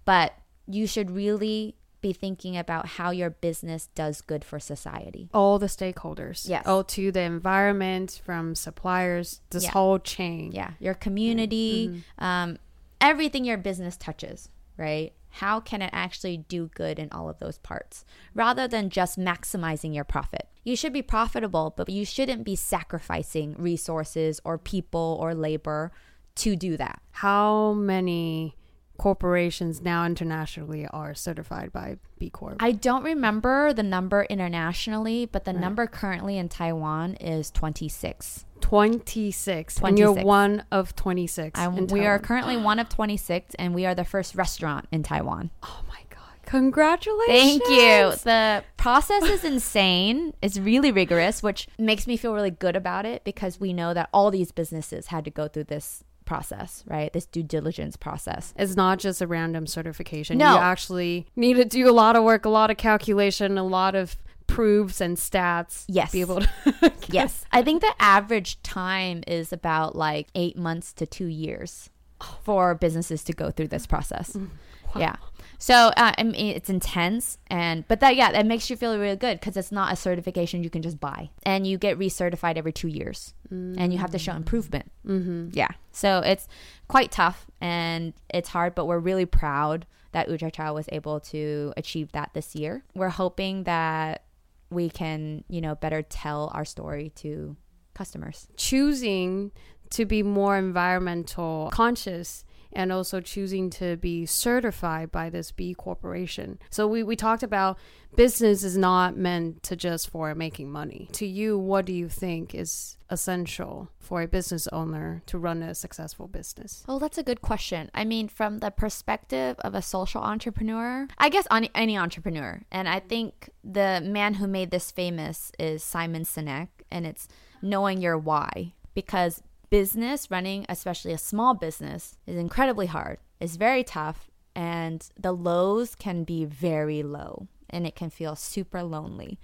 but you should really be thinking about how your business does good for society. All the stakeholders. Yes. Oh, to the environment, from suppliers, this Yeah. whole chain. Yeah, your community, um, everything your business touches, right? How can it actually do good in all of those parts rather than just maximizing your profit? You should be profitable, but you shouldn't be sacrificing resources or people or labor to do that. How many corporations now internationally are certified by B Corp? I don't remember the number internationally, but the number currently in Taiwan is 26. 26. And you're one of 26. I, in we are currently one of 26, and we are the first restaurant in Taiwan. Oh my God. Congratulations. Thank you. The process is insane. It's really rigorous, which makes me feel really good about it because we know that all these businesses had to go through this process, right? This due diligence process. It's not just a random certification. No. You actually need to do a lot of work, a lot of calculation, a lot of proofs and stats. Yes. Be able to. Yes. I think the average time is about like eight months to two years oh. for businesses to go through this process. Mm. Yeah. So uh, I mean, it's intense, and but that yeah, that makes you feel really good because it's not a certification you can just buy, and you get recertified every two years, and you have to show improvement. Mm-hmm. Yeah. So it's quite tough and it's hard, but we're really proud that Ucha was able to achieve that this year. We're hoping that we can, you know, better tell our story to customers. choosing to be more environmental conscious and also choosing to be certified by this B corporation. So we, we talked about business is not meant to just for making money. To you, what do you think is essential for a business owner to run a successful business? Oh, that's a good question. I mean, from the perspective of a social entrepreneur, I guess on any entrepreneur, and I think the man who made this famous is Simon Sinek, and it's knowing your why. Because business, running, especially a small business, is incredibly hard. It's very tough, and the lows can be very low, and it can feel super lonely.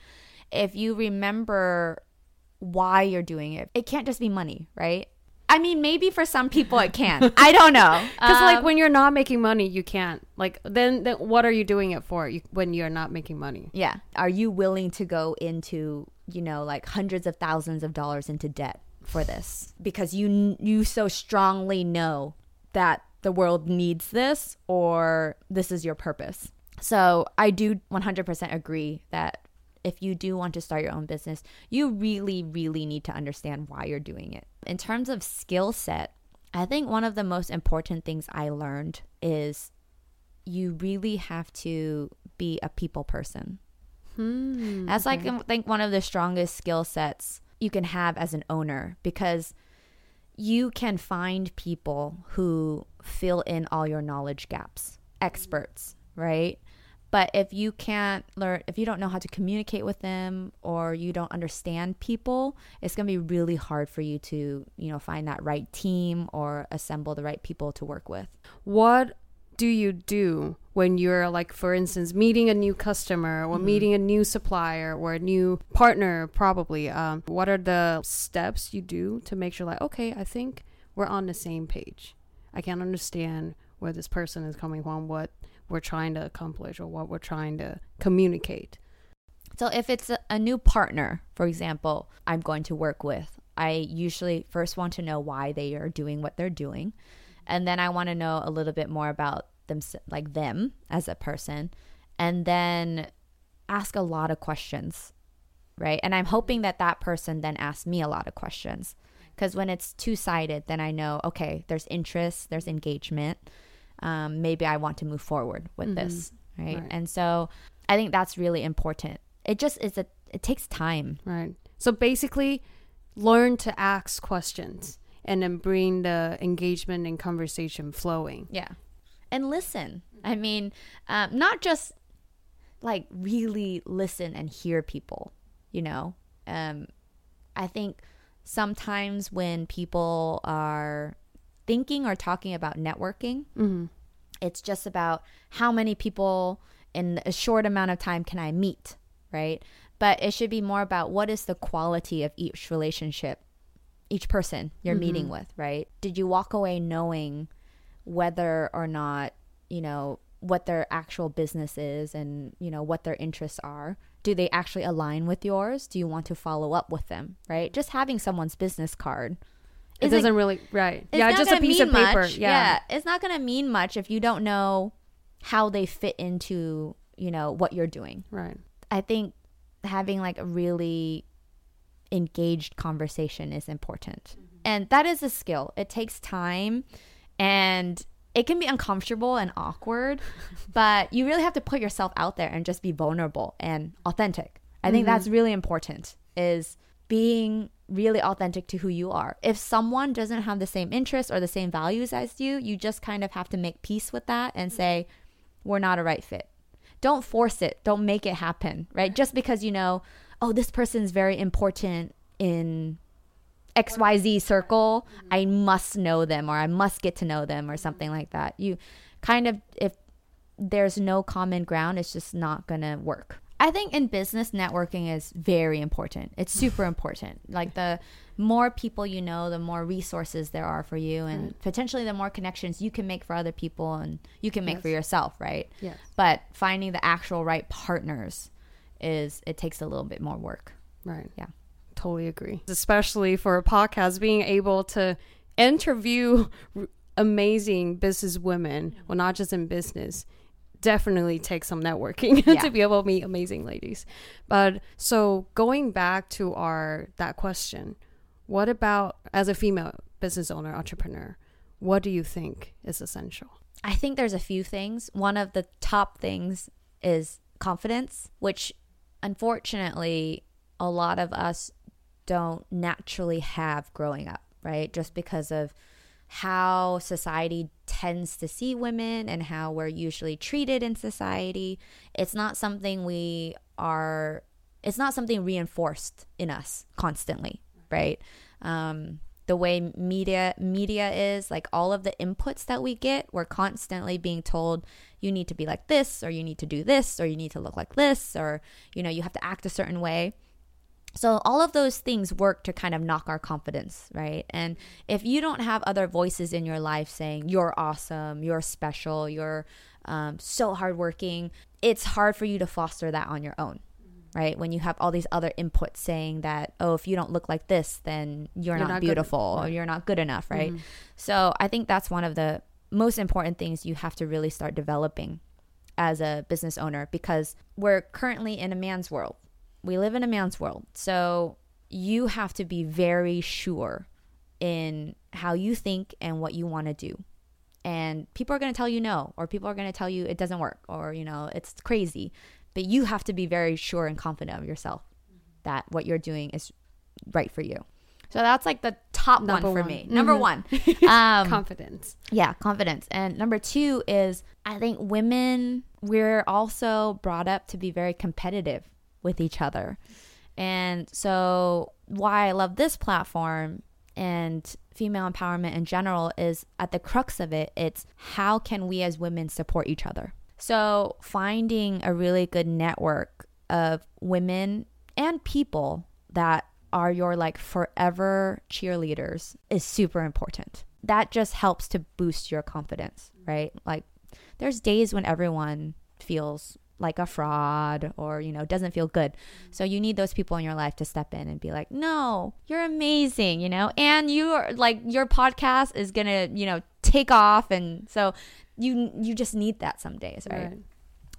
If you remember why you're doing it, it can't just be money, right? I mean, maybe for some people it can. I don't know. Because like Um, when you're not making money, you can't. Like then, then what are you doing it for? You, when you're not making money? yeah, are you willing to go into you know like hundreds of thousands of dollars into debt for this because you you so strongly know that the world needs this or this is your purpose. So I do 100% agree that if you do want to start your own business, you really, really need to understand why you're doing it. In terms of skill set, I think one of the most important things I learned is you really have to be a people person. Hmm. That's like I think one of the strongest skill sets you can have as an owner because you can find people who fill in all your knowledge gaps, experts, right? But if you can't learn, if you don't know how to communicate with them or you don't understand people, it's going to be really hard for you to, you know, find that right team or assemble the right people to work with. what do you do when you're like for instance meeting a new customer or meeting a new supplier or a new partner probably um, what are the steps you do to make sure like okay i think we're on the same page. I can understand where this person is coming from what we're trying to accomplish or what we're trying to communicate. So if it's a, a new partner, for example, I'm going to work with, I usually first want to know why they are doing what they're doing, and then I want to know a little bit more about them, like them as a person, and then ask a lot of questions, right? And I'm hoping that that person then asks me a lot of questions, because when it's two sided, then I know okay, there's interest, there's engagement. Um, maybe I want to move forward with this, right? Right. And so I think that's really important. It just is a it takes time. right so basically learn to ask questions and then bring the engagement and conversation flowing Yeah. And listen. I mean, um, not just like really listen and hear people, you know? Um, I think sometimes when people are thinking or talking about networking, mm-hmm. it's just about how many people in a short amount of time can I meet, right? But it should be more about what is the quality of each relationship, each person you're mm-hmm. meeting with, right? Did you walk away knowing whether or not, you know, what their actual business is and you know what their interests are do they actually align with yours do you want to follow up with them right just having someone's business card it doesn't really right. Yeah, just a piece of paper. much. Yeah. it's not gonna mean much if you don't know how they fit into you know what you're doing Right. I think having like a really engaged conversation is important. Mm-hmm. And that is a skill. It takes time and it can be uncomfortable and awkward, but you really have to put yourself out there and just be vulnerable and authentic. I think that's mm-hmm. really important is being really authentic to who you are. If someone doesn't have the same interests or the same values as you, you just kind of have to make peace with that and mm-hmm. say we're not a right fit don't force it don't make it happen right just because you know oh this person's very important in xyz circle. Mm-hmm. I must know them or i must get to know them or something like that. You kind of if there's no common ground it's just not gonna work. I think in business networking is very important. It's super important. Like the more people you know the more resources there are for you and potentially the more connections you can make for other people and you can make for yourself right? Yes. but finding the actual right partners is it takes a little bit more work Right. Yeah. Totally agree. Especially for a podcast, being able to interview r- amazing business women, well, not just in business, definitely takes some networking Yeah. to be able to meet amazing ladies. But so going back to our that question, what about as a female business owner, entrepreneur, what do you think is essential? I think there's a few things. One of the top things is confidence, which unfortunately a lot of us don't naturally have growing up, right? Just because of how society tends to see women and how we're usually treated in society. It's not something we are it's not something reinforced in us constantly, right? Um the way media media is like all of the inputs that we get we're constantly being told you need to be like this or you need to do this or you need to look like this or you know you have to act a certain way so all of those things work to kind of knock our confidence, right? And if you don't have other voices in your life saying you're awesome, you're special, you're um, so hardworking, it's hard for you to foster that on your own, right? When you have all these other inputs saying that, oh, if you don't look like this, then you're, You're not, not good- beautiful or you're not good enough, right? So I think that's one of the most important things you have to really start developing as a business owner because we're currently in a man's world. We live in a man's world. So you have to be very sure in how you think and what you want to do. And people are going to tell you no, or people are going to tell you it doesn't work, or, you know, it's crazy. But you have to be very sure and confident of yourself that what you're doing is right for you. So that's like the top Number one for one. me. Number Mhm. one. Um, Confidence. yeah, confidence. And number two is I think women, we're also brought up to be very competitive with each other. And so, why I love this platform and female empowerment in general is at the crux of it, it's how can we as women support each other? So, finding a really good network of women and people that are your like forever cheerleaders is super important. That just helps to boost your confidence, right? Like there's days when everyone feels like a fraud or you know doesn't feel good so you need those people in your life to step in and be like no you're amazing you know and you are like your podcast is gonna you know take off and so you you just need that some days right, Right.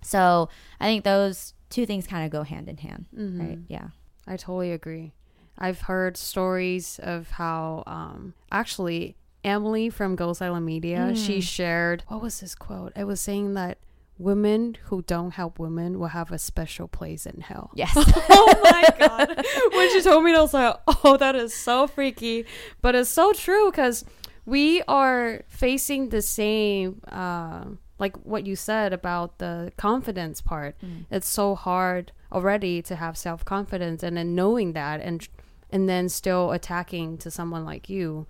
so i think those two things kind of go hand in hand Mhm. right yeah I totally agree. I've heard stories of how um, actually Emily from Ghost Island Media she Mm. shared what was this quote? It was saying that women who don't help women will have a special place in hell. yes oh my god! When she told me, I was like, "Oh, that is so freaky," but it's so true because we are facing the same, uh, like what you said about the confidence part. Mm. It's so hard already to have self confidence, and then knowing that, and and then still attacking to someone like you.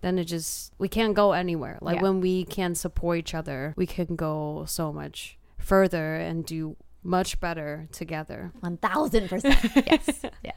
Then it just we can't go anywhere. Like Yeah. when we can support each other, we can go so much further and do much better together. 1000% yes yeah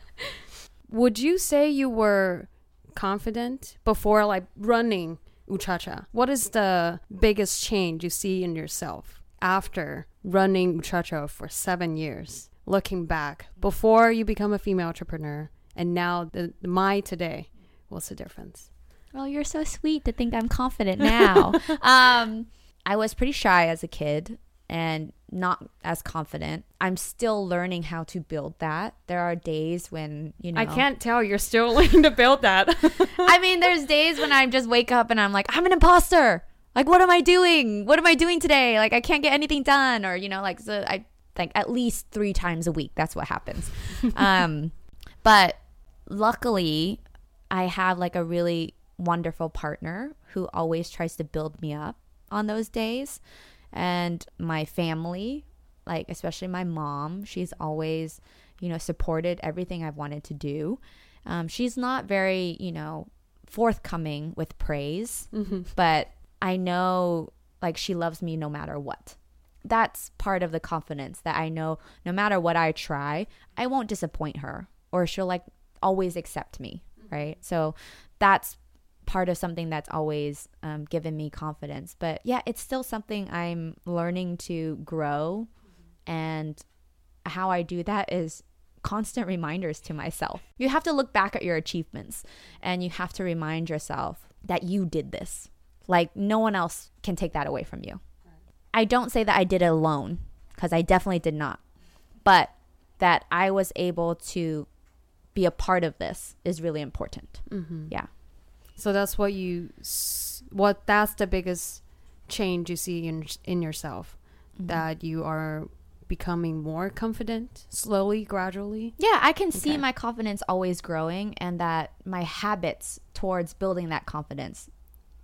Would you say you were confident before like running Ooh Cha Cha? What is the biggest change you see in yourself after running Ooh Cha Cha for seven years, looking back before you become a female entrepreneur and now the, the Mai today, what's the difference? Oh, you're so sweet to think I'm confident now. um, I was pretty shy as a kid and not as confident. I'm still learning how to build that. There are days when, you know, I can't tell you're still learning to build that. I mean, there's days when I just wake up and I'm like, I'm an imposter. Like, what am I doing? What am I doing today? Like, I can't get anything done. Or, you know, like, so I think at least three times a week. That's what happens. um, but luckily, I have like a really wonderful partner who always tries to build me up on those days. And my family, like especially my mom, she's always, you know, supported everything I've wanted to do. Um, she's not very, you know, forthcoming with praise, but I know like she loves me no matter what. That's part of the confidence that I know no matter what I try, I won't disappoint her or she'll like always accept me, right? So that's part of something that's always um, given me confidence. But yeah, it's still something I'm learning to grow. And how I do that is constant reminders to myself. You have to look back at your achievements and you have to remind yourself that you did this. Like, no one else can take that away from you. I don't say that I did it alone because I definitely did not. But that I was able to be a part of this is really important. Mm-hmm. Yeah. So that's what you, what that's the biggest change you see in in yourself, Mm-hmm. that you are becoming more confident slowly, gradually. Yeah, I can see my confidence always growing and that my habits towards building that confidence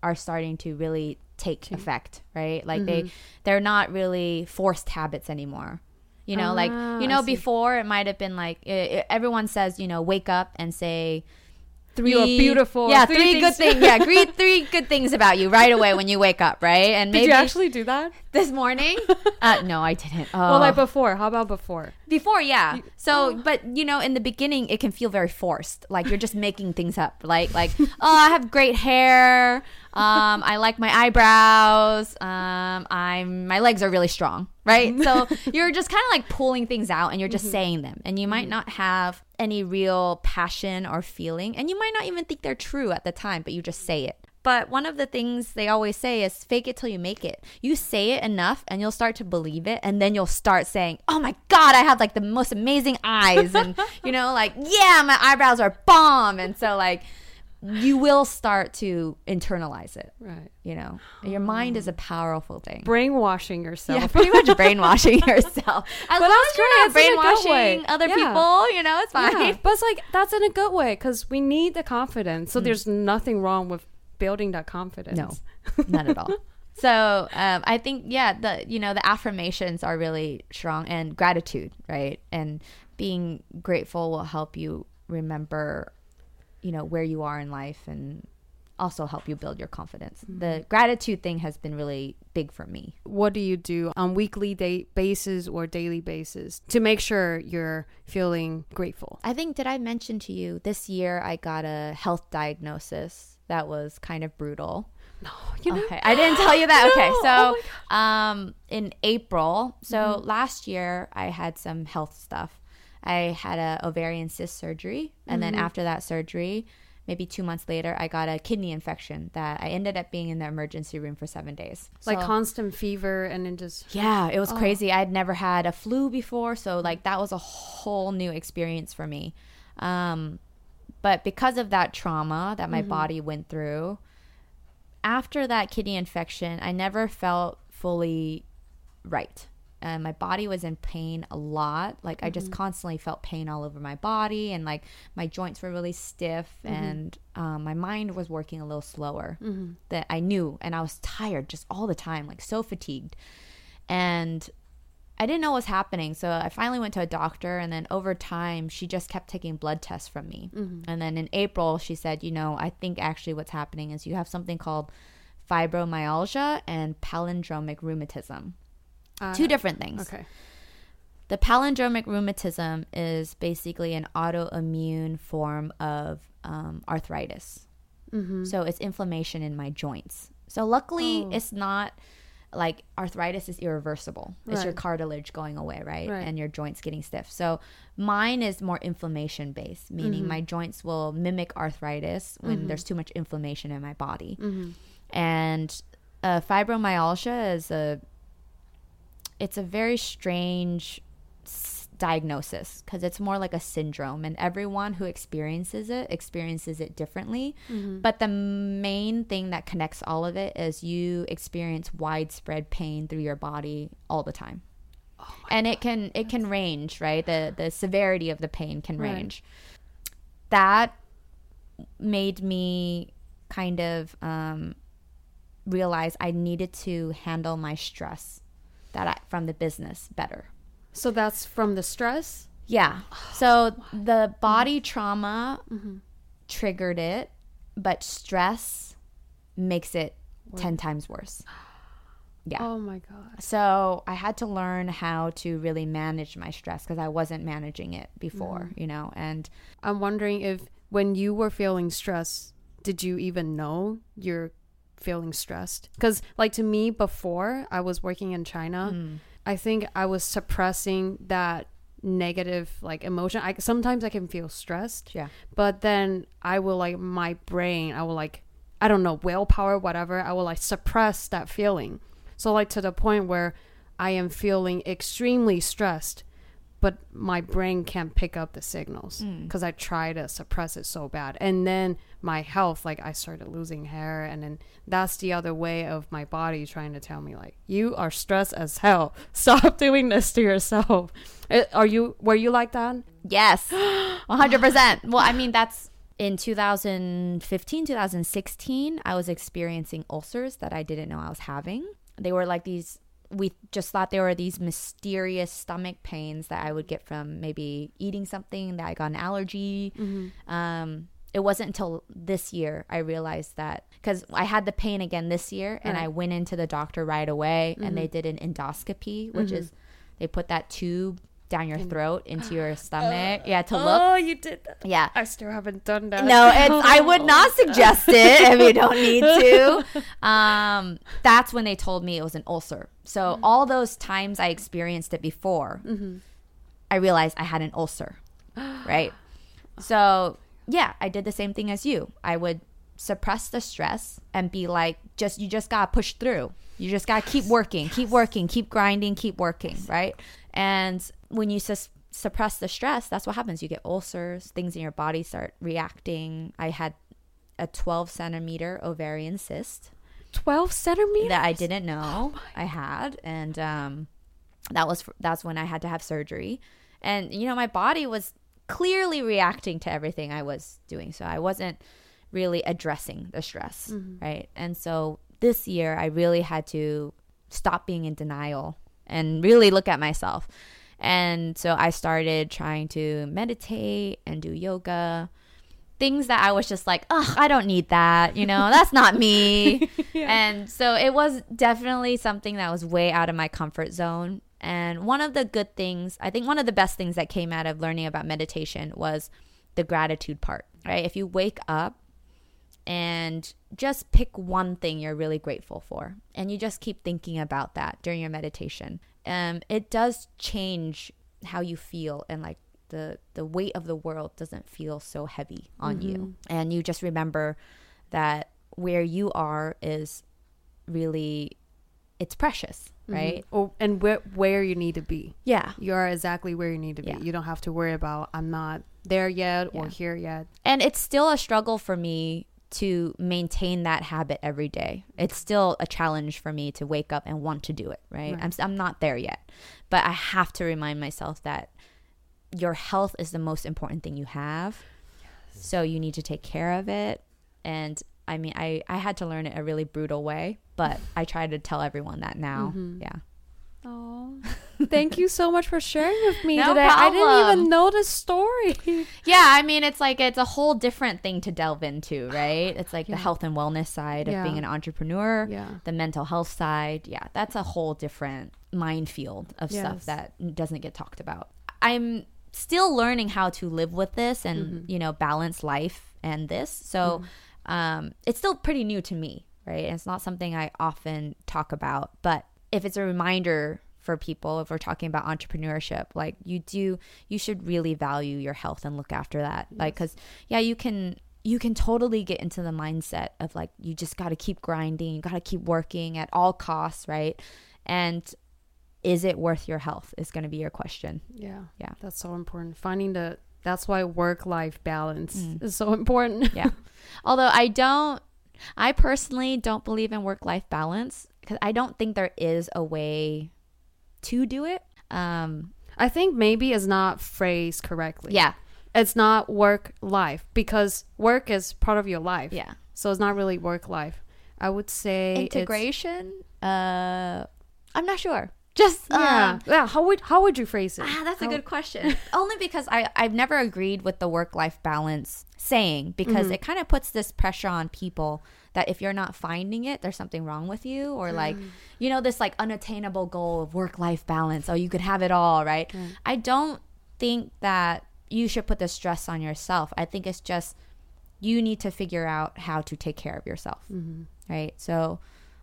are starting to really take effect, right? Like Mm-hmm. they they're not really forced habits anymore. You know, like Ah, you know before it might have been like i i everyone says, you know, wake up and say three You are beautiful. Yeah, Three three, good things-. Yeah, three three good things about you right away when you wake up, right? And Did maybe you actually do that? this morning? uh, no, I didn't. Oh. Well, like before. How about before? Before, yeah. So, but you know, in the beginning, it can feel very forced. Like you're just making things up. Like, like, oh, I have great hair. Um, I like my eyebrows. Um, I'm my legs are really strong, right? So you're just kind of like pulling things out, and you're just saying them, and you might not have any real passion or feeling, and you might not even think they're true at the time, but you just say it. But one of the things they always say is fake it till you make it. You say it enough and you'll start to believe it. And then you'll start saying, oh my God, I have like the most amazing eyes. And, you know, like, yeah, my eyebrows are bomb. And so, like, you will start to internalize it. Right. You know, your mind is a powerful thing. Brainwashing yourself. Yeah, pretty much brainwashing yourself. As But that's as you're not great. That's in a good way. brainwashing other Yeah. people, you know, it's fine. Yeah, but it's like that's in a good way because we need the confidence. Mm. So there's nothing wrong with building that confidence. No, not at all. So um, I think yeah, the you know the affirmations are really strong and gratitude, right? And being grateful will help you remember, you know, where you are in life and also help you build your confidence. The gratitude thing has been really big for me. What do you do on weekly day basis or daily basis to make sure you're feeling grateful? I think did I mention to you this year I got a health diagnosis that was kind of brutal. No, you know. Okay, I didn't tell you that. Okay, so oh um, in April, so last year I had some health stuff. I had a ovarian cyst surgery, and then after that surgery, maybe two months later, I got a kidney infection that I ended up being in the emergency room for seven days. Like So- constant fever and then just yeah, it was crazy. I'd never had a flu before, so like that was a whole new experience for me. Um, but because of that trauma that my body went through, after that kidney infection, I never felt fully right. And my body was in pain a lot. Like I just mm-hmm. constantly felt pain all over my body, and like my joints were really stiff, mm-hmm. and um, my mind was working a little slower. Mm-hmm. That I knew, and I was tired just all the time, like so fatigued and I didn't know what was happening. So I finally went to a doctor, and then over time, she just kept taking blood tests from me. And then in April, she said, You know, I think actually what's happening is you have something called fibromyalgia and palindromic rheumatism. Uh, Two different things. Okay. The palindromic rheumatism is basically an autoimmune form of um, arthritis. Mm-hmm. So it's inflammation in my joints. So luckily, Oh. it's not like arthritis is irreversible. It's your cartilage going away, right? Right. And your joints getting stiff. So mine is more inflammation based, meaning Mm-hmm. my joints will mimic arthritis when there's too much inflammation in my body. Mm-hmm. And uh, fibromyalgia is a it's a very strange diagnosis because it's more like a syndrome and everyone who experiences it experiences it differently Mm-hmm. but the main thing that connects all of it is you experience widespread pain through your body all the time and it can it can range right the the severity of the pain can Right. range that made me kind of um, realize I needed to handle my stress that I, from the business better. So that's from the stress. Yeah. So the body trauma Mm-hmm. triggered it, but stress makes it 10 times worse. Yeah. Oh my god. So I had to learn how to really manage my stress because I wasn't managing it before, Mm-hmm. you know, and I'm wondering if when you were feeling stressed, did you even know you're feeling stressed? Because, like, to me, before I was working in China, Mm. I think I was suppressing that negative like emotion. I sometimes I can feel stressed, yeah. but then I will like my brain. I will like I don't know willpower, whatever. I will like suppress that feeling. So like to the point where I am feeling extremely stressed, but my brain can't pick up the signals because I try to suppress it so bad. And then my health, like I started losing hair, and then that's the other way of my body trying to tell me like you are stressed as hell. Stop doing this to yourself. Uh, Are you? Were you like that? Yes, 100%. well, I mean, that's in 2015, 2016, I was experiencing ulcers that I didn't know I was having. They were like these, we just thought they were these mysterious stomach pains that I would get from maybe eating something that I got an allergy. Um, it wasn't until this year I realized that because I had the pain again this year and Right. I went into the doctor right away and they mm-hmm. did an endoscopy, which is mm-hmm. they put that tube down your throat into your oh. stomach. yeah, to oh, look. Oh, you did that. Yeah. I still haven't done that. No, it's I would not suggest it if you don't need to. Um, that's when they told me it was an ulcer. So mm-hmm. all those times I experienced it before, I realized I had an ulcer. Right. Oh. So yeah, I did the same thing as you. I would suppress the stress and be like, just you just gotta push through. You just gotta keep working, keep working, keep grinding, keep working, right? And when you sus- suppress the stress, that's what happens. You get ulcers, things in your body start reacting. I had a 12 centimeter ovarian cyst 12 centimeters? that I didn't know I had, and um, that was that's when I had to have surgery. And you know, my body was clearly reacting to everything I was doing, so I wasn't really addressing the stress, mm-hmm. right? And so this year, I really had to stop being in denial and really look at myself. And so I started trying to meditate and do yoga things that I was just like, ugh, I don't need that. You know, that's not me. And so it was definitely something that was way out of my comfort zone. And one of the good things, I think one of the best things that came out of learning about meditation was the gratitude part, right? If you wake up and just pick one thing you're really grateful for, and you just keep thinking about that during your meditation, um, it does change how you feel and like the the weight of the world doesn't feel so heavy on you and you just remember that where you are is really it's precious mm-hmm. right Or, and where, where you need to be. yeah You are exactly where you need to be. Yeah. You don't have to worry about, I'm not there yet or here yet. and it's still a struggle for me to maintain that habit every day. It's still a challenge for me to wake up and want to do it, right? Right. I'm I'm not there yet. But I have to remind myself that your health is the most important thing you have. So you need to take care of it. And I mean, I I had to learn it a really brutal way, but I try to tell everyone that now. Mm-hmm. Yeah. Oh, thank you so much for sharing with me No today. I didn't even know the story. Yeah, I mean, it's like it's a whole different thing to delve into, right? It's like Yeah. the health and wellness side of Yeah. being an entrepreneur, Yeah. the mental health side. Yeah, that's a whole different minefield of Yes. stuff that doesn't get talked about. I'm still learning how to live with this and, Mm-hmm. you know, balance life and this. So um, it's still pretty new to me, right? And it's not something I often talk about, but if it's a reminder for people if we're talking about entrepreneurship like you do you should really value your health and look after that yes. like cuz yeah you can you can totally get into the mindset of like you just got to keep grinding you got to keep working at all costs right? And is it worth your health is going to be your question. Yeah. Yeah. That's so important. Finding the that's why work life balance mm. is so important. Yeah. Although i don't i personally don't believe in work life balance because i don't think there is a way to do it. Um i think maybe it's not phrased correctly. Yeah. It's not work life because work is part of your life. Yeah. So it's not really work life. I would say integration? Uh i'm not sure just yeah, um, yeah. How would how would you phrase it? Ah, that's how? a good question. Only because I I've never agreed with the work life balance saying because mm-hmm. it kind of puts this pressure on people that if you're not finding it, there's something wrong with you, or like mm. you know this like unattainable goal of work life balance. Oh, you could have it all, right? Mm. I don't think that you should put the stress on yourself. I think it's just you need to figure out how to take care of yourself, mm-hmm. right? So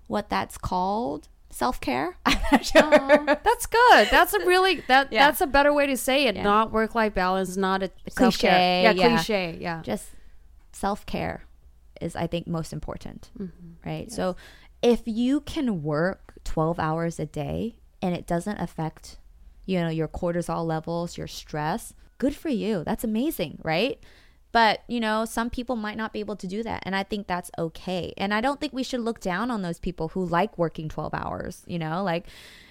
what that's called self care. sure. that's good. That's a really that yeah. that's a better way to say it. Yeah. Not work life balance. Not a cliche. Yeah, yeah, cliche. Yeah, just self care is I think most important. Mm-hmm. Right. Yes. So if you can work twelve hours a day and it doesn't affect you know your cortisol levels, your stress, good for you. That's amazing, right? But, you know, some people might not be able to do that. And I think that's okay. And I don't think we should look down on those people who like working 12 hours, you know? Like,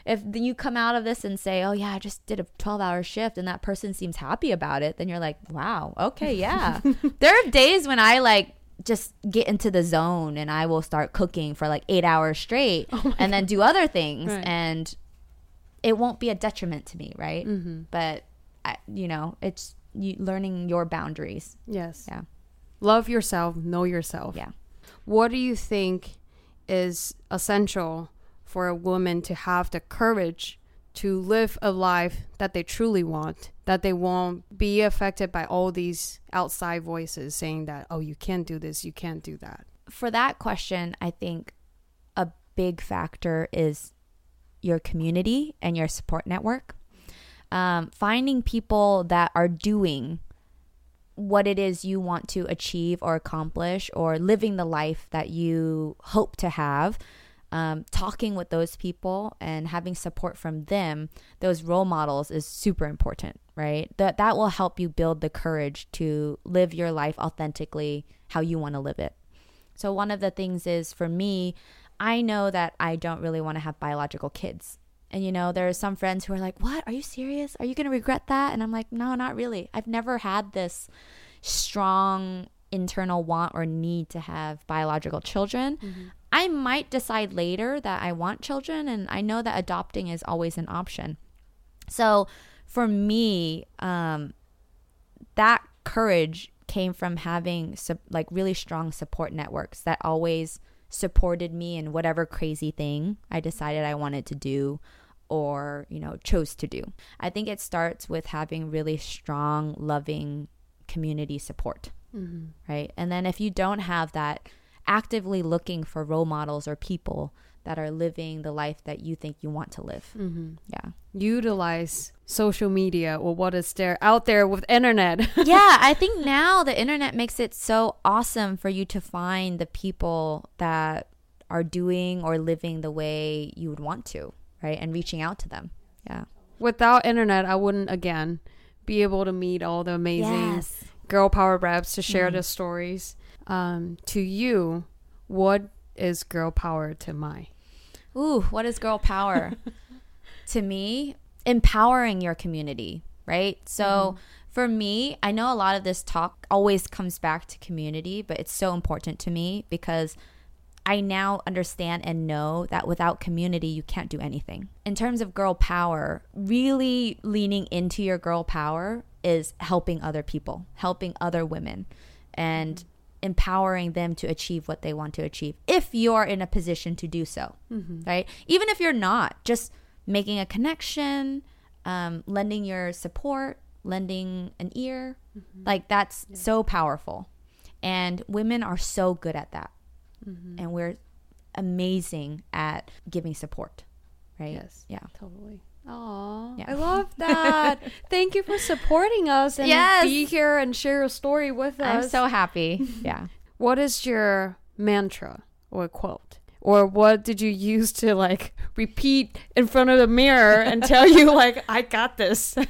if you come out of this and say, oh, yeah, I just did a 12 hour shift and that person seems happy about it, then you're like, wow, okay, yeah. there are days when I like, just get into the zone and I will start cooking for like eight hours straight oh and then do other things. Right. And it won't be a detriment to me, right? Mm-hmm. But, I, you know, it's you, learning your boundaries. Yes. Yeah. Love yourself, know yourself. Yeah. What do you think is essential for a woman to have the courage to live a life that they truly want, that they won't be affected by all these outside voices saying that, oh, you can't do this, you can't do that? For that question, I think a big factor is your community and your support network um, finding people that are doing what it is you want to achieve or accomplish or living the life that you hope to have um, talking with those people and having support from them those role models is super important right? That that will help you build the courage to live your life authentically how you want to live it. So one of the things is for me i know that i don't really want to have biological kids and you know, there are some friends who are like, "What? Are you serious? Are you going to regret that?" And I'm like, "No, not really. I've never had this strong internal want or need to have biological children. Mm-hmm. I might decide later that I want children, and I know that adopting is always an option. So for me, um, that courage came from having sub- like really strong support networks that always supported me in whatever crazy thing I decided I wanted to do or, you know, chose to do. I think it starts with having really strong, loving community support. Mm-hmm. Right. And then if you don't have that, actively looking for role models or people that are living the life that you think you want to live. Mm-hmm. Yeah. Utilize social media or what is there out there with internet. yeah, I think now the internet makes it so awesome for you to find the people that are doing or living the way you would want to, right? And reaching out to them. Yeah. Without internet, I wouldn't again be able to meet all the amazing yes. girl power reps to share mm. their stories. Um, to you, what is girl power to Mai? Ooh, what is girl power? to me, empowering your community, right? So mm-hmm. for me, I know a lot of this talk always comes back to community, but it's so important to me because I now understand and know that without community, you can't do anything. In terms of girl power, really leaning into your girl power is helping other people, helping other women, and mm-hmm empowering them to achieve what they want to achieve if you're in a position to do so mm-hmm. right even if you're not just making a connection um, lending your support lending an ear mm-hmm. like that's yeah. so powerful and women are so good at that mm-hmm. and we're amazing at giving support, right? Yes. Yeah. Totally. Aw, Yeah. I love that. Thank you for supporting us and Yes. be here and share your story with us. I'm so happy. Yeah. what is your mantra or quote? Or what did you use to like repeat in front of the mirror and tell you like I got this? Uh,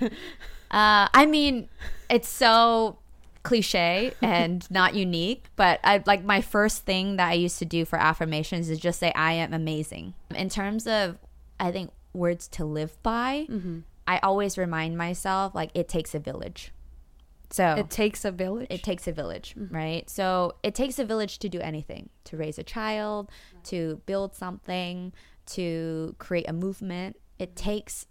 I mean, it's so cliche and not unique, but I like my first thing that I used to do for affirmations is just say I am amazing. In terms of I think words to live by, mm-hmm. I always remind myself like it takes a village. So it takes a village. it takes a village, mm-hmm. right? So it takes a village to do anything to raise a child, to build something, to create a movement. It mm-hmm. takes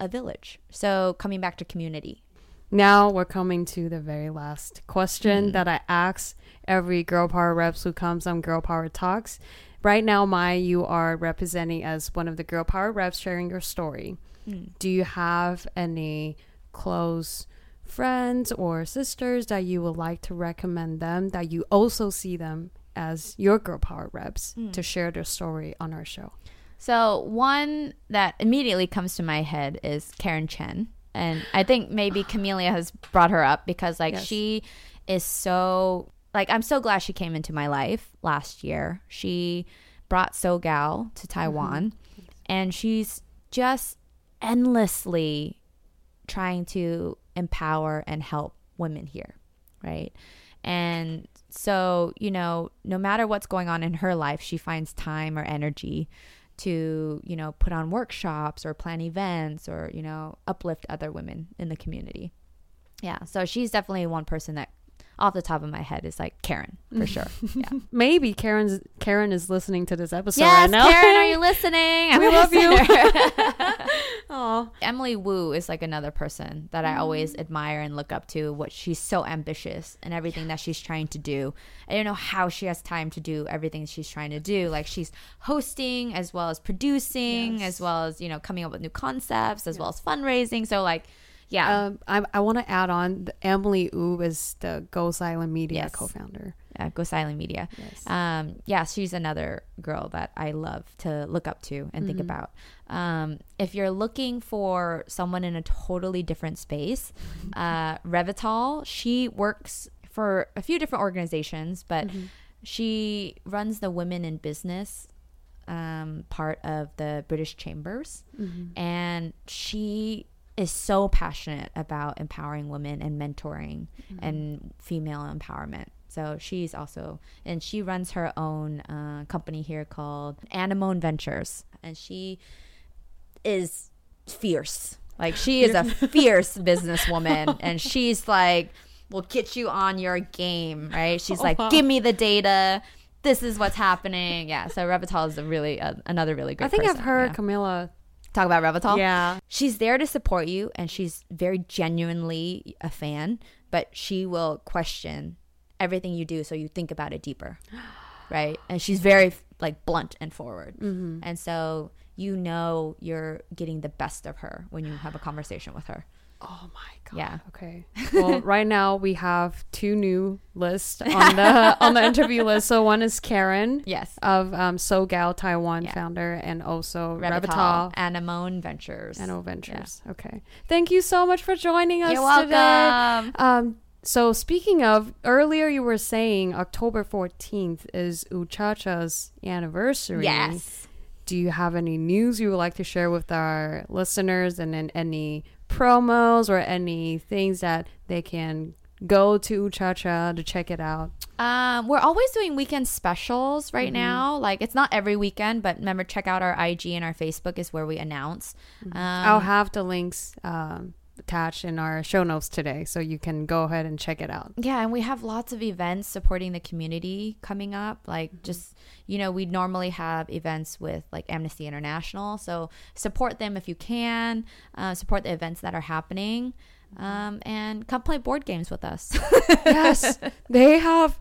a village. So coming back to community. Now we're coming to the very last question that I ask every Girl Power reps who comes on Girl Power Talks. Right now, Mai, you are representing as one of the Girl Power reps sharing your story. Hmm. Do you have any close friends or sisters that you would like to recommend them that you also see them as your Girl Power reps hmm. to share their story on our show? So one that immediately comes to my head is Karen Chen. And I think maybe Camelia has brought her up because like Yes. she is so like I'm so glad she came into my life last year. She brought SoGal to mm-hmm. Taiwan and she's just endlessly trying to empower and help women here, right? And so, you know, no matter what's going on in her life, she finds time or energy to, you know, put on workshops or plan events or, you know, uplift other women in the community. Yeah. So she's definitely one person that off the top of my head is like Karen for sure. Yeah. Maybe Karen's Karen is listening to this episode yes, right now. Karen, are you listening? I'm We love you. Aw. Emily Wu is like another person that I always mm. admire and look up to. What she's so ambitious and everything that she's trying to do. I don't know how she has time to do everything she's trying to do. Like she's hosting as well as producing, Yes. as well as you know coming up with new concepts, as well as fundraising. So like, yeah, Um, I, I want to add on Emily Wu is the Ghost Island Media Yes. co-founder. uh, Ghost Island Media. Yes. Um, yeah, she's another girl that I love to look up to and think about. Um, if you're looking for someone in a totally different space, uh, Revital, she works for a few different organizations, but she runs the Women in Business um, part of the British Chambers, and she is so passionate about empowering women and mentoring and female empowerment. So she's also, and she runs her own uh, company here called Anemone Ventures, and she is fierce. Like she is a fierce businesswoman, and she's like, "We'll get you on your game, right?" She's like, wow. "Give me the data. This is what's happening." Yeah. So Revital is a really uh, another really great. I think I've heard yeah. Camilla. Talk about Revital. Yeah. She's there to support you and she's very genuinely a fan, but she will question everything you do so you think about it deeper. Right? And she's very like blunt and forward. Mm-hmm. And so you know you're getting the best of her when you have a conversation with her. Oh my god. Yeah. Okay. Well, right now we have two new lists on the on the interview list. So one is Karen Yes. of um, SoGal Taiwan Yeah. founder, and also Revital, Anemone Ventures. and O Ventures. Okay. Thank you so much for joining us. You're today. welcome. Um, so speaking of earlier, you were saying October fourteenth is Ooh Cha Cha's anniversary. Yes. Do you have any news you would like to share with our listeners, and then any promos or any things that they can go to Ooh Cha Cha to check it out? Um, we're always doing weekend specials right Mm-hmm. now. Like it's not every weekend, but remember check out our IG and our Facebook is where we announce. Mm-hmm. Um, I'll have the links um, attached in our show notes today, so you can go ahead and check it out. Yeah, and we have lots of events supporting the community coming up. Like just you know, we normally have events with like Amnesty International, so support them if you can. Uh, support the events that are happening, um, and come play board games with us. yes, they have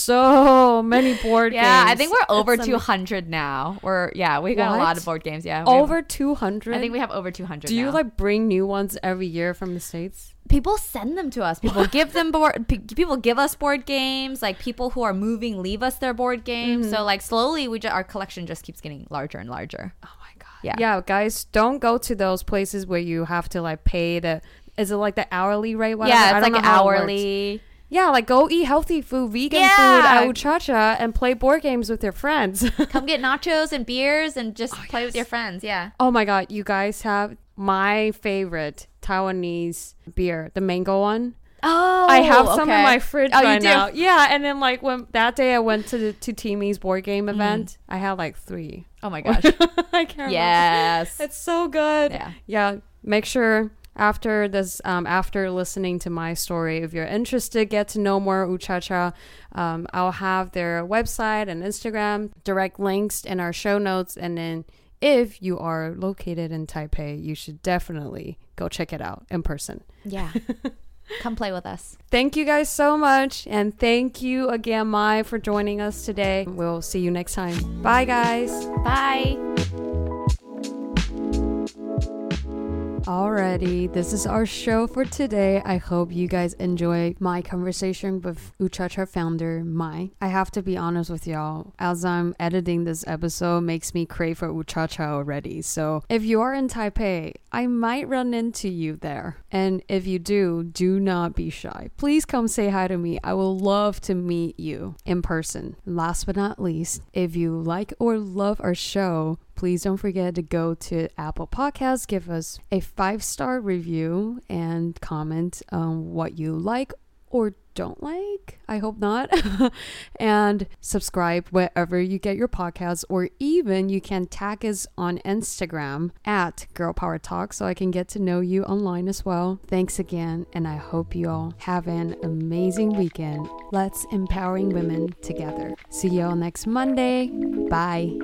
so many board yeah, games. Yeah, I think we're over am- 200 now. We're yeah, we got a lot of board games. Yeah, Over 200? I think we have over 200. Do you now. like bring new ones every year from the States? people send them to us people give them board p- people give us board games like people who are moving leave us their board games Mm-hmm. so like slowly we ju- our collection just keeps getting larger and larger Oh my god. Yeah. Yeah, guys, don't go to those places where you have to like pay the is it like the hourly rate? Whatever? yeah I it's don't like how it hourly Yeah, like go eat healthy food, vegan Yeah. food at Ooh Cha Cha and play board games with your friends. come get nachos and beers and just play with your friends yeah oh my god, you guys have my favorite Taiwanese beer, the mango one. oh I have some in my fridge Oh, you right do? now. Yeah, and then like when that day I went to the to Timmy's board game Mm. event, I had like three. oh my gosh I can't remember. yes It's so good. yeah yeah make sure after this um, after listening to my story. If you're interested get to know more Ooh Cha Cha. Um, i'll have their website and instagram direct links in our show notes. And then if you are located in taipei you should definitely go check it out in person. Yeah. Come play with us. Thank you guys so much. And thank you again mai for joining us today. We'll see you next time. Bye guys. Bye Alrighty, this is our show for today. I hope you guys enjoy my conversation with Ooh Cha Cha founder Mai. I have to be honest with y'all, as I'm editing this episode makes me crave for Ooh Cha Cha already. So if you are in Taipei, I might run into you there. And if you do, do not be shy. Please come say hi to me. I will love to meet you in person. Last but not least, if you like or love our show, please don't forget to go to Apple Podcasts, give us a five star review, and comment on what you like or don't like. I hope not. and subscribe wherever you get your podcasts, or even you can tag us on Instagram at Girl Power Talk so I can get to know you online as well. Thanks again, and I hope you all have an amazing weekend. Let's empowering women together. See you all next Monday. Bye.